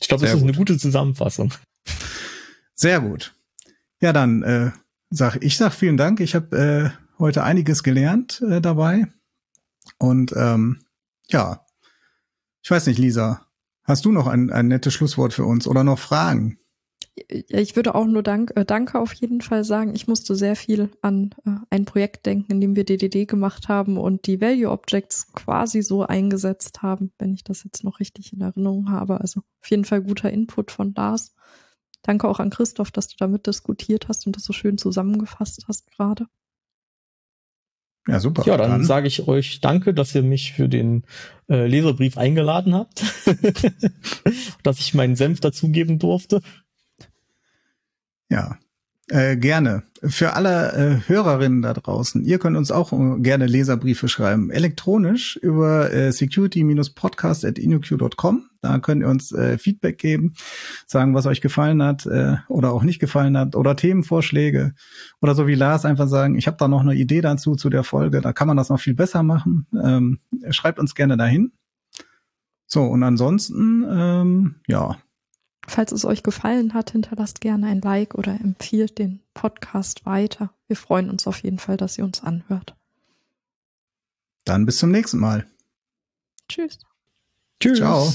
Ich glaube, das ist gut. eine gute Zusammenfassung. Sehr gut. Ja, dann äh, sag ich sag vielen Dank. Ich habe äh, heute einiges gelernt äh, dabei. Und ähm, ja, ich weiß nicht, Lisa, Hast du noch ein, ein nettes Schlusswort für uns oder noch Fragen? Ich würde auch nur Dank, äh, Danke auf jeden Fall sagen. Ich musste sehr viel an äh, ein Projekt denken, in dem wir DDD gemacht haben und die Value Objects quasi so eingesetzt haben, wenn ich das jetzt noch richtig in Erinnerung habe. Also auf jeden Fall guter Input von Lars. Danke auch an Christoph, dass du damit diskutiert hast und das so schön zusammengefasst hast gerade. Ja, super. Ja, dann, dann. sage ich euch danke, dass ihr mich für den äh, Leserbrief eingeladen habt, dass ich meinen Senf dazugeben durfte. Ja, Äh, gerne. Für alle äh, Hörerinnen da draußen, ihr könnt uns auch äh, gerne Leserbriefe schreiben, elektronisch über äh, security-podcast.inuq.com. Da könnt ihr uns äh, Feedback geben, sagen, was euch gefallen hat äh, oder auch nicht gefallen hat oder Themenvorschläge oder so wie Lars einfach sagen, ich habe da noch eine Idee dazu zu der Folge, da kann man das noch viel besser machen. Ähm, schreibt uns gerne dahin. So, und ansonsten, ähm, ja, Falls es euch gefallen hat, hinterlasst gerne ein Like oder empfiehlt den Podcast weiter. Wir freuen uns auf jeden Fall, dass ihr uns anhört. Dann bis zum nächsten Mal. Tschüss. Tschüss. Ciao.